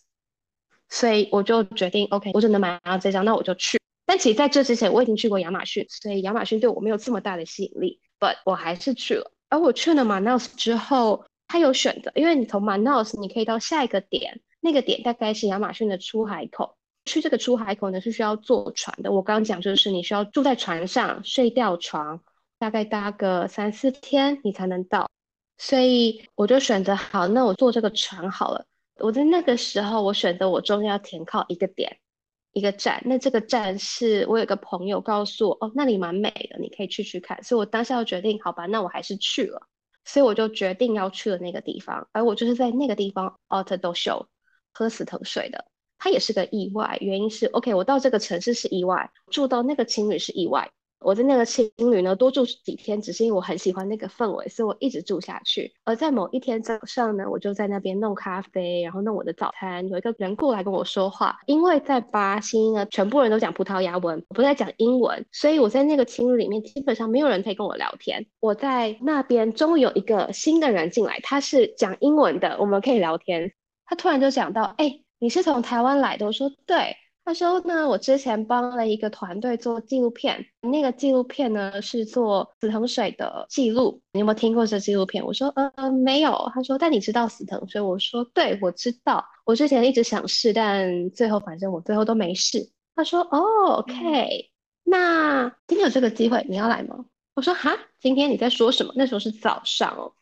所以我就决定，OK，我只能买到这张，那我就去。但其实在这之前，我已经去过亚马逊，所以亚马逊对我没有这么大的吸引力，but 我还是去了。而我去了马瑙斯之后，他有选择，因为你从马瑙斯你可以到下一个点，那个点大概是亚马逊的出海口。去这个出海口呢是需要坐船的。我刚刚讲就是你需要住在船上，睡吊床，大概搭个三四天你才能到。所以我就选择好，那我坐这个船好了。我在那个时候，我选择我中间要停靠一个点。一个站，那这个站是我有个朋友告诉我，哦，那里蛮美的，你可以去去看。所以我当下就决定，好吧，那我还是去了。所以我就决定要去的那个地方，而我就是在那个地方，Alta do show 喝死藤水的。它也是个意外，原因是，OK，我到这个城市是意外，住到那个青旅是意外。我在那个青旅呢多住几天，只是因为我很喜欢那个氛围，所以我一直住下去。而在某一天早上呢，我就在那边弄咖啡，然后弄我的早餐。有一个人过来跟我说话，因为在巴西呢，全部人都讲葡萄牙文，不再讲英文，所以我在那个青旅里面基本上没有人可以跟我聊天。我在那边终于有一个新的人进来，他是讲英文的，我们可以聊天。他突然就讲到：“哎，你是从台湾来的？”我说：“对。”他说呢，我之前帮了一个团队做纪录片，那个纪录片呢是做死藤水的记录。你有没有听过这纪录片？我说呃没有。他说但你知道死藤水？我说对，我知道。我之前一直想试，但最后反正我最后都没试。他说哦，OK，那今天有这个机会，你要来吗？我说哈，今天你在说什么？那时候是早上哦。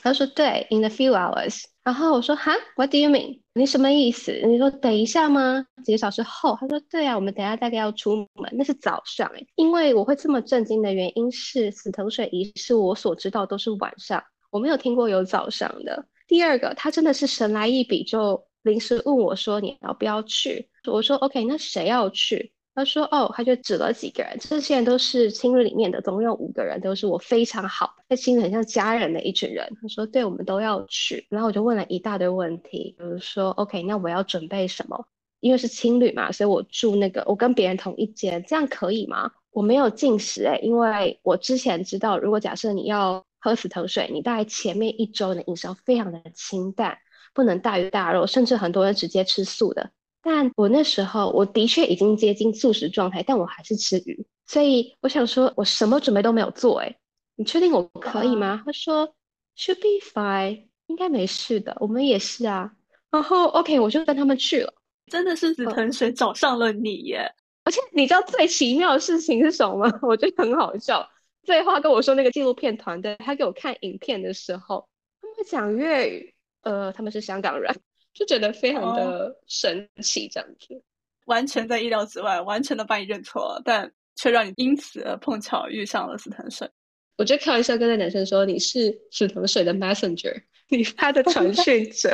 他说对，in a few hours。然后我说哈，What do you mean？你什么意思？你说等一下吗？几个小时后？他说对啊，我们等下大概要出门，那是早上诶。因为我会这么震惊的原因是，死藤水仪式我所知道都是晚上，我没有听过有早上的。第二个，他真的是神来一笔，就临时问我说你要不要去？我说 OK，那谁要去？他说：“哦，他就指了几个人，这些人都是青旅里面的，总共有五个人，都是我非常好，在青旅很像家人的一群人。”他说：“对，我们都要去。”然后我就问了一大堆问题，比如说：“OK，那我要准备什么？因为是青旅嘛，所以我住那个，我跟别人同一间，这样可以吗？我没有进食诶，因为我之前知道，如果假设你要喝死藤水，你大概前面一周的饮食要非常的清淡，不能大鱼大肉，甚至很多人直接吃素的。”但我那时候我的确已经接近素食状态，但我还是吃鱼，所以我想说，我什么准备都没有做。哎，你确定我可以吗？他说 should be fine，应该没事的。我们也是啊。然后 OK，我就跟他们去了。真的是紫藤水找上了你耶！而且你知道最奇妙的事情是什么吗？我觉得很好笑。最后他跟我说，那个纪录片团队他给我看影片的时候，他们会讲粤语。呃，他们是香港人。就觉得非常的神奇，这样子，哦，完全在意料之外，完全的把你认错了，但却让你因此而碰巧遇上了死藤水。我就开玩笑跟那男生说：“你是死藤水的 messenger，你是他的传 讯者。”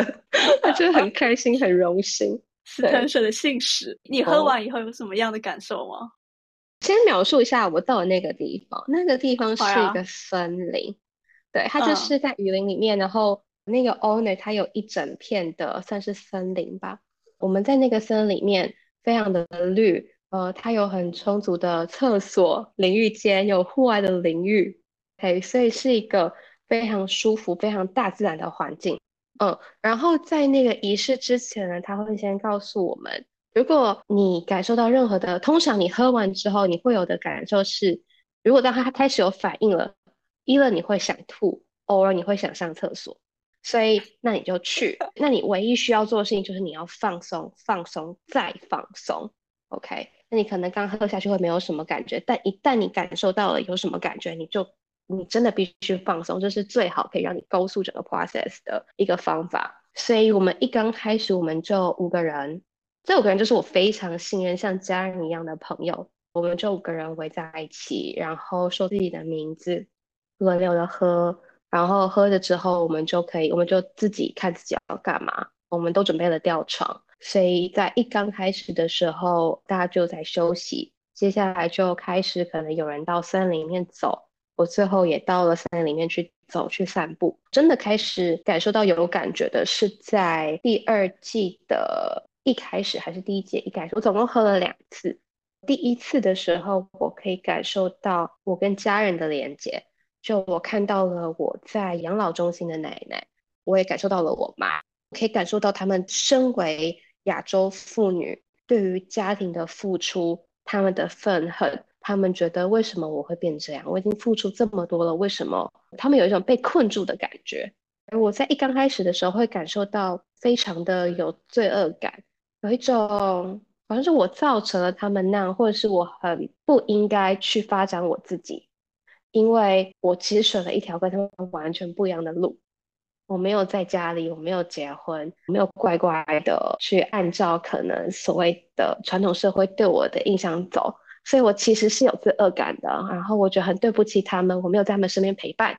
他就很开心，很荣幸。死藤水的信使，你喝完以后有什么样的感受吗？先描述一下我到的那个地方，那个地方是一个森林，对，它就是在雨林里面，嗯、然后。那个 owner 他有一整片的算是森林吧，我们在那个森林里面非常的绿，呃，它有很充足的厕所、淋浴间，有户外的淋浴嘿所以是一个非常舒服、非常大自然的环境。嗯，然后在那个仪式之前呢，他会先告诉我们，如果你感受到任何的，通常你喝完之后，你会有的感受是，如果当它开始有反应了，一了你会想吐，偶尔你会想上厕所，所以那你就去。那你唯一需要做的事情就是你要放松，放松再放松。OK，那你可能刚喝下去会没有什么感觉，但一旦你感受到了有什么感觉，你就你真的必须放松，这是最好可以让你高速整个 process 的一个方法。所以我们一刚开始我们就五个人。这五个人就是我非常信任，像家人一样的朋友。我们这五个人围在一起，然后说自己的名字，轮流的喝，然后喝了之后，我们就可以，我们就自己看自己要干嘛。我们都准备了吊床，所以在一刚开始的时候，大家就在休息。接下来就开始，可能有人到森林里面走，我最后也到了森林里面去走，去散步。真的开始感受到有感觉的是在第二季的。一开始还是第一届，一开始我总共喝了两次。第一次的时候，我可以感受到我跟家人的连接，就我看到了我在养老中心的奶奶，我也感受到了我妈，可以感受到他们身为亚洲妇女对于家庭的付出，他们的愤恨，他们觉得为什么我会变这样？我已经付出这么多了，为什么？他们有一种被困住的感觉。而我在一刚开始的时候，会感受到非常的有罪恶感。有一种好像是我造成了他们那样，或者是我很不应该去发展我自己，因为我其实选了一条跟他们完全不一样的路。我没有在家里，我没有结婚，没有乖乖的去按照可能所谓的传统社会对我的印象走，所以我其实是有罪恶感的。然后我觉得很对不起他们，我没有在他们身边陪伴。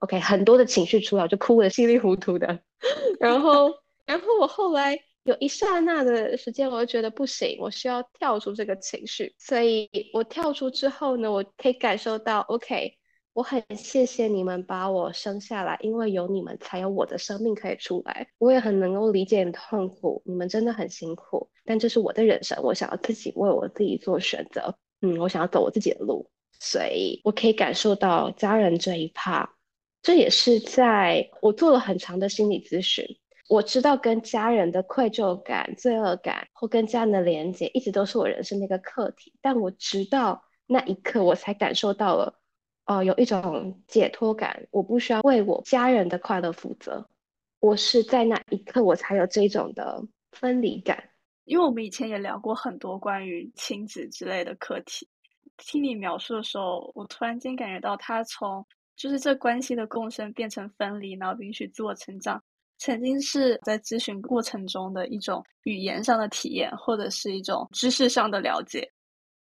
OK，很多的情绪出来，我就哭得稀里糊涂的。然后，然后我后来。有一刹那的时间，我就觉得不行，我需要跳出这个情绪。所以我跳出之后呢，我可以感受到，OK，我很谢谢你们把我生下来，因为有你们才有我的生命可以出来。我也很能够理解你的痛苦，你们真的很辛苦，但这是我的人生，我想要自己为我自己做选择。嗯，我想要走我自己的路，所以我可以感受到家人这一趴这也是在我做了很长的心理咨询。我知道跟家人的愧疚感、罪恶感，或跟家人的连接，一直都是我人生的一个课题。但我直到那一刻，我才感受到了，哦、有一种解脱感。我不需要为我家人的快乐负责。我是在那一刻，我才有这种的分离感。因为我们以前也聊过很多关于亲子之类的课题，听你描述的时候，我突然间感觉到，他从就是这关系的共生变成分离，然后允许自我成长。曾经是在咨询过程中的一种语言上的体验，或者是一种知识上的了解，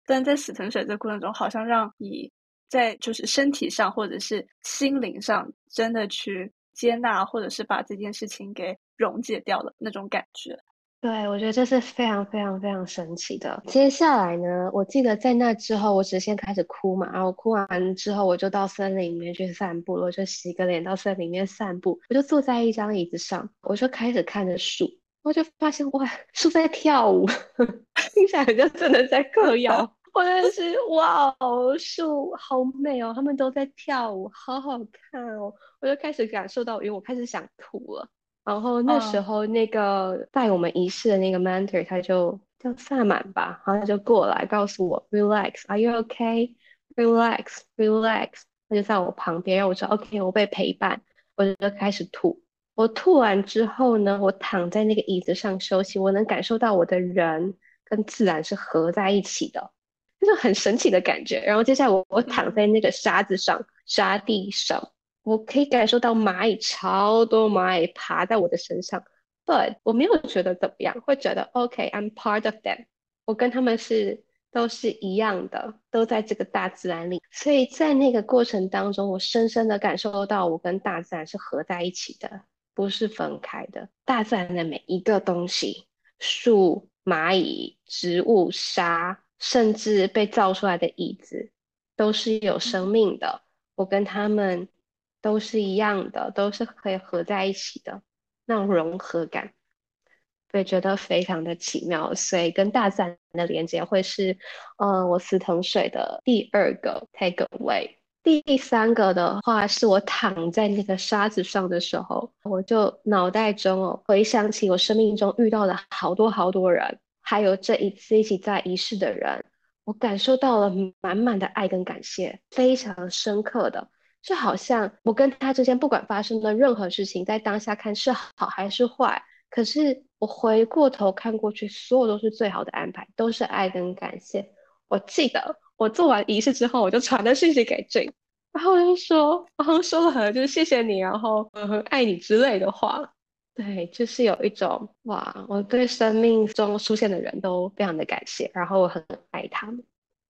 但在死沉水这过程中，好像让你在就是身体上或者是心灵上真的去接纳，或者是把这件事情给溶解掉了那种感觉。对，我觉得这是非常非常非常神奇的。接下来呢，我记得在那之后，我只先开始哭嘛，然后哭完之后，我就到森林里面去散步，我就洗个脸到森林里面散步，我就坐在一张椅子上，我就开始看着树，我就发现哇，树在跳舞，听起来就真的在 嗑药，或者是哇哦，树好美哦，他们都在跳舞，好好看哦，我就开始感受到，因为我开始想吐了。然后那时候，那个带我们仪式的那个 mentor，他就叫萨满吧，然后他就过来告诉我，relax，are you okay？relax，relax，他就在我旁边，让我说 OK，我被陪伴，我就开始吐。我吐完之后呢，我躺在那个椅子上休息，我能感受到我的人跟自然是合在一起的，就是很神奇的感觉。然后接下来我我躺在那个沙子上，沙地上。我可以感受到蚂蚁超多蚂蚁爬在我的身上，but 我没有觉得怎么样，会觉得 OK，I'm part of them，我跟他们是都是一样的，都在这个大自然里，所以在那个过程当中，我深深的感受到我跟大自然是合在一起的，不是分开的。大自然的每一个东西，树、蚂蚁、植物、沙，甚至被造出来的椅子，都是有生命的。我跟他们。都是一样的，都是可以合在一起的那种融合感，所以觉得非常的奇妙。所以跟大自然的连接会是，呃，我死藤水的第二个 take away。第三个的话，是我躺在那个沙子上的时候，我就脑袋中哦回想起我生命中遇到的好多好多人，还有这一次一起在仪式的人，我感受到了满满的爱跟感谢，非常深刻的，就好像我跟他之间不管发生的任何事情，在当下看是好还是坏，可是我回过头看过去，所有都是最好的安排，都是爱跟感谢。我记得我做完仪式之后，我就传了讯息给 Jane，然后我就说，然后说了很多就是谢谢你，然后嗯很爱你之类的话。对，就是有一种哇，我对生命中出现的人都非常的感谢，然后我很爱他们。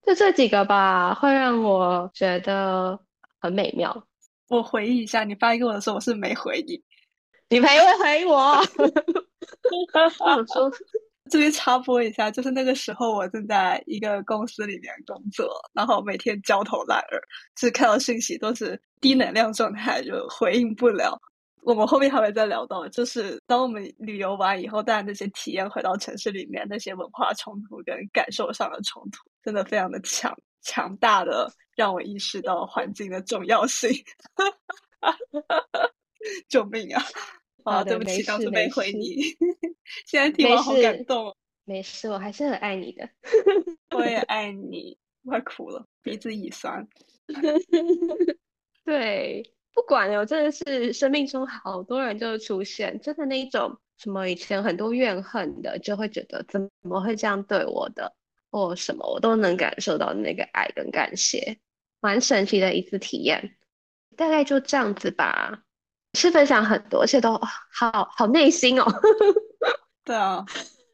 就这几个吧，会让我觉得很美妙。我回忆一下，你发给我的时候，我是没回你，你没回我。我说 这边插播一下，就是那个时候我正在一个公司里面工作，然后每天焦头烂额，就是看到信息都是低能量状态，就回应不了。我们后面还会再聊到，就是当我们旅游完以后，带那些体验回到城市里面，那些文化冲突跟感受上的冲突，真的非常的强强大的，让我意识到环境的重要性。救命啊！啊，对不起，当时没回你。现在听完好感动。没事，我还是很爱你的。我也 爱你，快哭了，鼻子已酸。对。不管有，真的是生命中好多人就出现，真的那一种什么以前很多怨恨的，就会觉得怎么会这样对我的，或什么我都能感受到那个爱跟感谢，蛮神奇的一次体验。大概就这样子吧，是分享很多，而且都好好内心哦。对啊，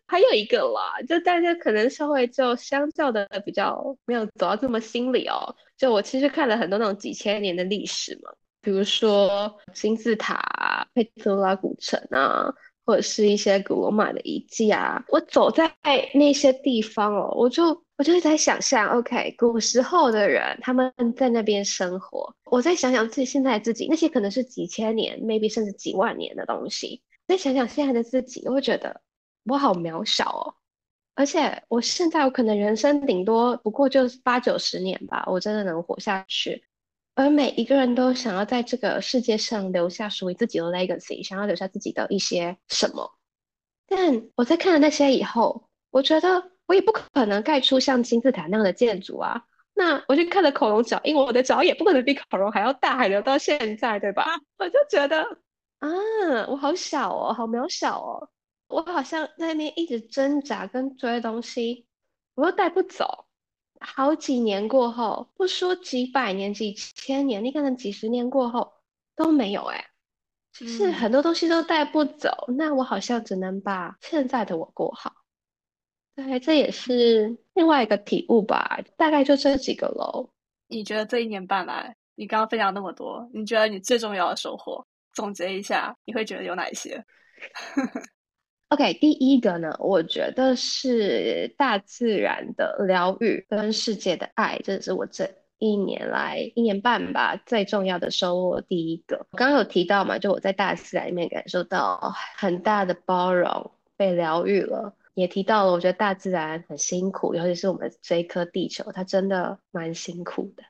还有一个啦，就大家可能社会就相较的比较没有走到这么心里哦。就我其实看了很多那种几千年的历史嘛。比如说金字塔、佩特拉古城啊，或者是一些古罗马的遗迹啊，我走在那些地方哦，我就我就在想象，OK，古时候的人他们在那边生活，我再想想自己现在自己，那些可能是几千年，maybe 甚至几万年的东西，再想想现在的自己，我会觉得我好渺小哦，而且我现在我可能人生顶多不过就是八九十年吧，我真的能活下去。而每一个人都想要在这个世界上留下属于自己的 legacy，想要留下自己的一些什么。但我在看了那些以后，我觉得我也不可能盖出像金字塔那样的建筑啊。那我就看了恐龙脚，因为我的脚也不可能比恐龙还要大，还留到现在，对吧？我就觉得啊，我好小哦，好渺小哦，我好像在那边一直挣扎跟追东西，我又带不走。好几年过后，不说几百年、几千年，你可能几十年过后都没有哎、欸，就是很多东西都带不走。嗯、那我好像只能把现在的我过好。对，这也是另外一个体悟吧。大概就这几个喽。你觉得这一年半来，你刚刚分享那么多，你觉得你最重要的收获，总结一下，你会觉得有哪一些？OK，第一个呢，我觉得是大自然的疗愈跟世界的爱，这是我这一年来一年半吧最重要的收获。第一个，我刚刚有提到嘛，就我在大自然里面感受到很大的包容，被疗愈了，也提到了我觉得大自然很辛苦，尤其是我们这一颗地球，它真的蛮辛苦的。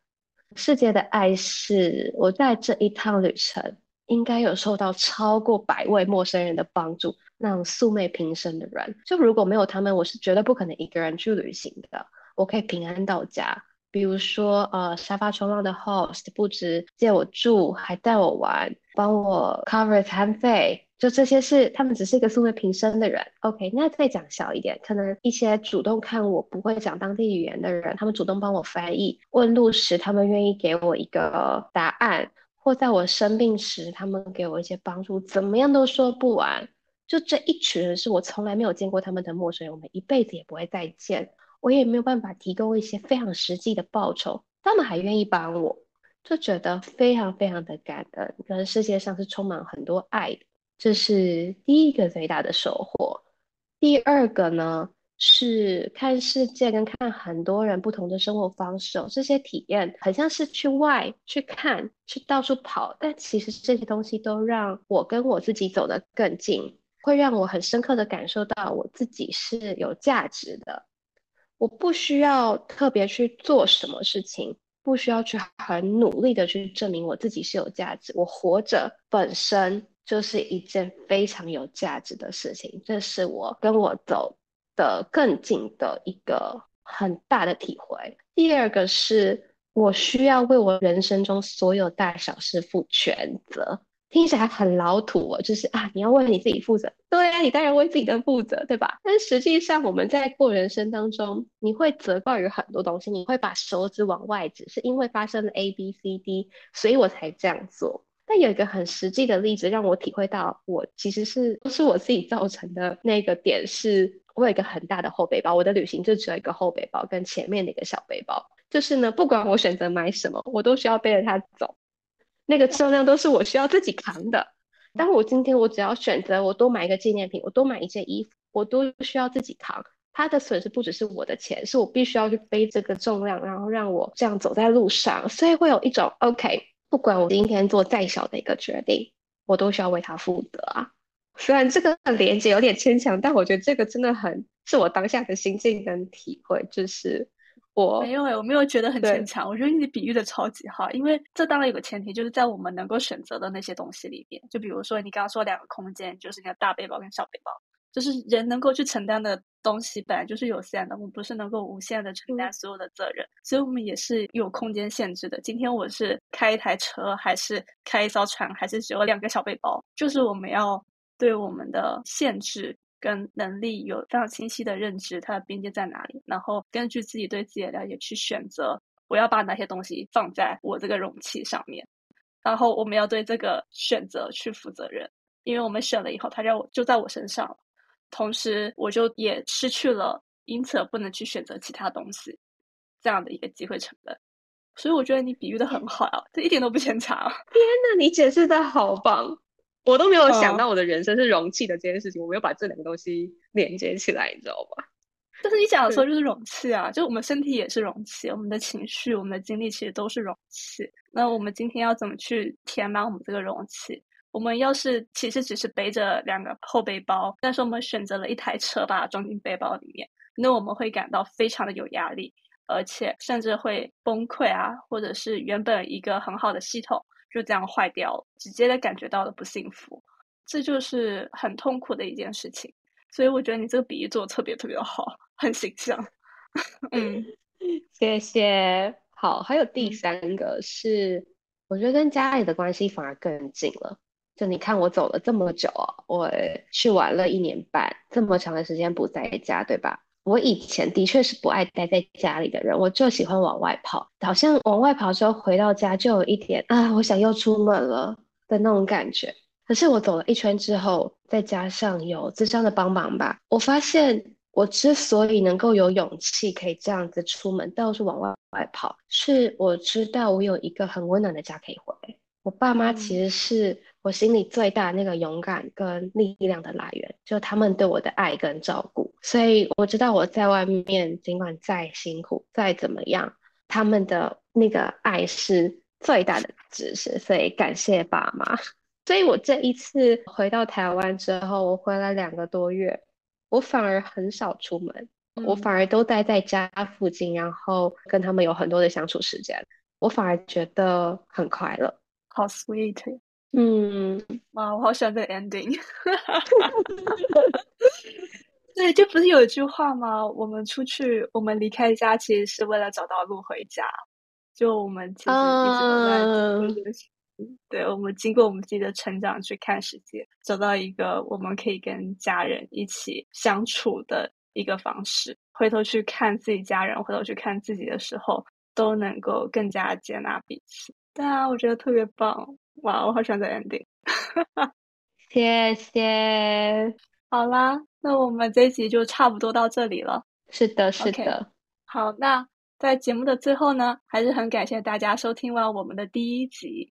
世界的爱是我在这一趟旅程应该有受到超过百位陌生人的帮助。那种素昧平生的人，就如果没有他们，我是绝对不可能一个人去旅行的。我可以平安到家。比如说，呃，沙发冲浪的 host 不止借我住，还带我玩，帮我 cover 餐费，就这些事，他们只是一个素昧平生的人。OK，那再讲小一点，可能一些主动看我不会讲当地语言的人，他们主动帮我翻译，问路时他们愿意给我一个答案，或在我生病时他们给我一些帮助，怎么样都说不完。就这一群人是我从来没有见过他们的陌生人，我们一辈子也不会再见，我也没有办法提供一些非常实际的报酬，他们还愿意帮我，就觉得非常非常的感恩，跟世界上是充满很多爱的，这是第一个最大的收获。第二个呢，是看世界跟看很多人不同的生活方式哦，这些体验很像是去外去看，去到处跑，但其实这些东西都让我跟我自己走得更近。会让我很深刻的感受到我自己是有价值的，我不需要特别去做什么事情，不需要去很努力的去证明我自己是有价值，我活着本身就是一件非常有价值的事情，这是我跟我走的更近的一个很大的体会。第二个是我需要为我人生中所有大小事负全责。听起来很老土哦，就是啊，你要为你自己负责。对啊，你当然为自己的负责，对吧？但实际上我们在过人生当中，你会责怪于很多东西，你会把手指往外指，是因为发生了 A B C D，所以我才这样做。但有一个很实际的例子让我体会到，我其实是都是我自己造成的那个点是，我有一个很大的后背包，我的旅行就只有一个后背包跟前面的一个小背包，就是呢，不管我选择买什么，我都需要背着它走。那个重量都是我需要自己扛的。但我今天我只要选择我多买一个纪念品，我多买一件衣服，我都需要自己扛。它的损失不只是我的钱，是我必须要去背这个重量，然后让我这样走在路上。所以会有一种 OK，不管我今天做再小的一个决定，我都需要为他负责啊。虽然这个连接有点牵强，但我觉得这个真的很是我当下的心境跟体会，就是。我没有诶，我没有觉得很牵强。我觉得你比喻的超级好，因为这当然有个前提，就是在我们能够选择的那些东西里面，就比如说你刚刚说两个空间，就是你的大背包跟小背包，就是人能够去承担的东西本来就是有限的，我们不是能够无限的承担所有的责任，嗯、所以我们也是有空间限制的。今天我是开一台车，还是开一艘船，还是只有两个小背包，就是我们要对我们的限制。跟能力有非常清晰的认知，它的边界在哪里？然后根据自己对自己的了解去选择，我要把哪些东西放在我这个容器上面。然后我们要对这个选择去负责任，因为我们选了以后，它就就在我身上。同时，我就也失去了，因此而不能去选择其他东西这样的一个机会成本。所以我觉得你比喻的很好啊，这一点都不牵强。天哪，你解释的好棒！我都没有想到我的人生是容器的这件事情，哦、我没有把这两个东西连接起来，你知道吧？就是你讲的时候就是容器啊，就我们身体也是容器，我们的情绪、我们的经历其实都是容器。那我们今天要怎么去填满我们这个容器？我们要是其实只是背着两个后背包，但是我们选择了一台车把它装进背包里面，那我们会感到非常的有压力，而且甚至会崩溃啊，或者是原本一个很好的系统。就这样坏掉了，直接的感觉到了不幸福，这就是很痛苦的一件事情。所以我觉得你这个比喻做的特别特别好，很形象。嗯，谢谢。好，还有第三个是，嗯、我觉得跟家里的关系反而更近了。就你看，我走了这么久，我去玩了一年半，这么长的时间不在家，对吧？我以前的确是不爱待在家里的人，我就喜欢往外跑，好像往外跑之后回到家就有一点啊，我想又出门了的那种感觉。可是我走了一圈之后，再加上有智商的帮忙吧，我发现我之所以能够有勇气可以这样子出门，到处往外外跑，是我知道我有一个很温暖的家可以回。我爸妈其实是我心里最大那个勇敢跟力量的来源，就他们对我的爱跟照顾，所以我知道我在外面尽管再辛苦再怎么样，他们的那个爱是最大的支持，所以感谢爸妈。所以我这一次回到台湾之后，我回来两个多月，我反而很少出门，嗯、我反而都待在家附近，然后跟他们有很多的相处时间，我反而觉得很快乐。好 sweet，嗯，哇，我好喜欢这个 ending。对，就不是有一句话吗？我们出去，我们离开家，其实是为了找到路回家。就我们其实一直都在对，我们经过我们自己的成长去看世界，找到一个我们可以跟家人一起相处的一个方式。回头去看自己家人，回头去看自己的时候，都能够更加接纳彼此。对啊，我觉得特别棒！哇，我好喜欢这 ending。谢谢。好啦，那我们这一集就差不多到这里了。是的，是的。Okay. 好，那在节目的最后呢，还是很感谢大家收听完我们的第一集。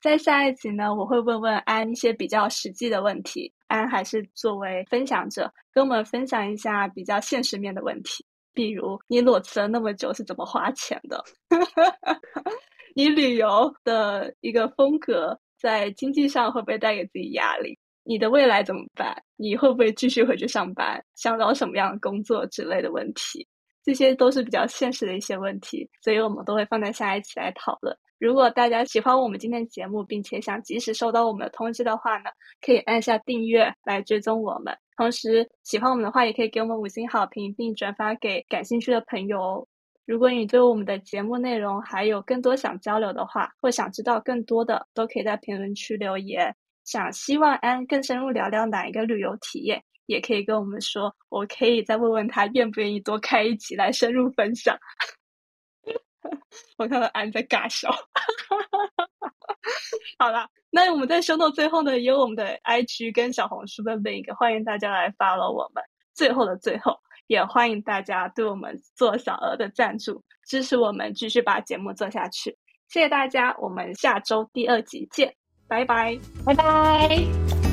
在下一集呢，我会问问安一些比较实际的问题。安还是作为分享者，跟我们分享一下比较现实面的问题，比如你裸辞了那么久是怎么花钱的？你旅游的一个风格，在经济上会不会带给自己压力？你的未来怎么办？你会不会继续回去上班？想找什么样的工作之类的问题？这些都是比较现实的一些问题，所以我们都会放在下一期来讨论。如果大家喜欢我们今天的节目，并且想及时收到我们的通知的话呢，可以按下订阅来追踪我们。同时，喜欢我们的话，也可以给我们五星好评，并转发给感兴趣的朋友哦。如果你对我们的节目内容还有更多想交流的话，或想知道更多的，都可以在评论区留言。想希望安更深入聊聊哪一个旅游体验，也可以跟我们说，我可以再问问他愿不愿意多开一集来深入分享。我看到安在尬笑。好了，那我们在 show note 最后呢，有我们的 IG 跟小红书的 link，欢迎大家来 follow 我们。最后的最后，也欢迎大家对我们做小额的赞助，支持我们继续把节目做下去。谢谢大家，我们下周第二集见，拜拜，拜拜。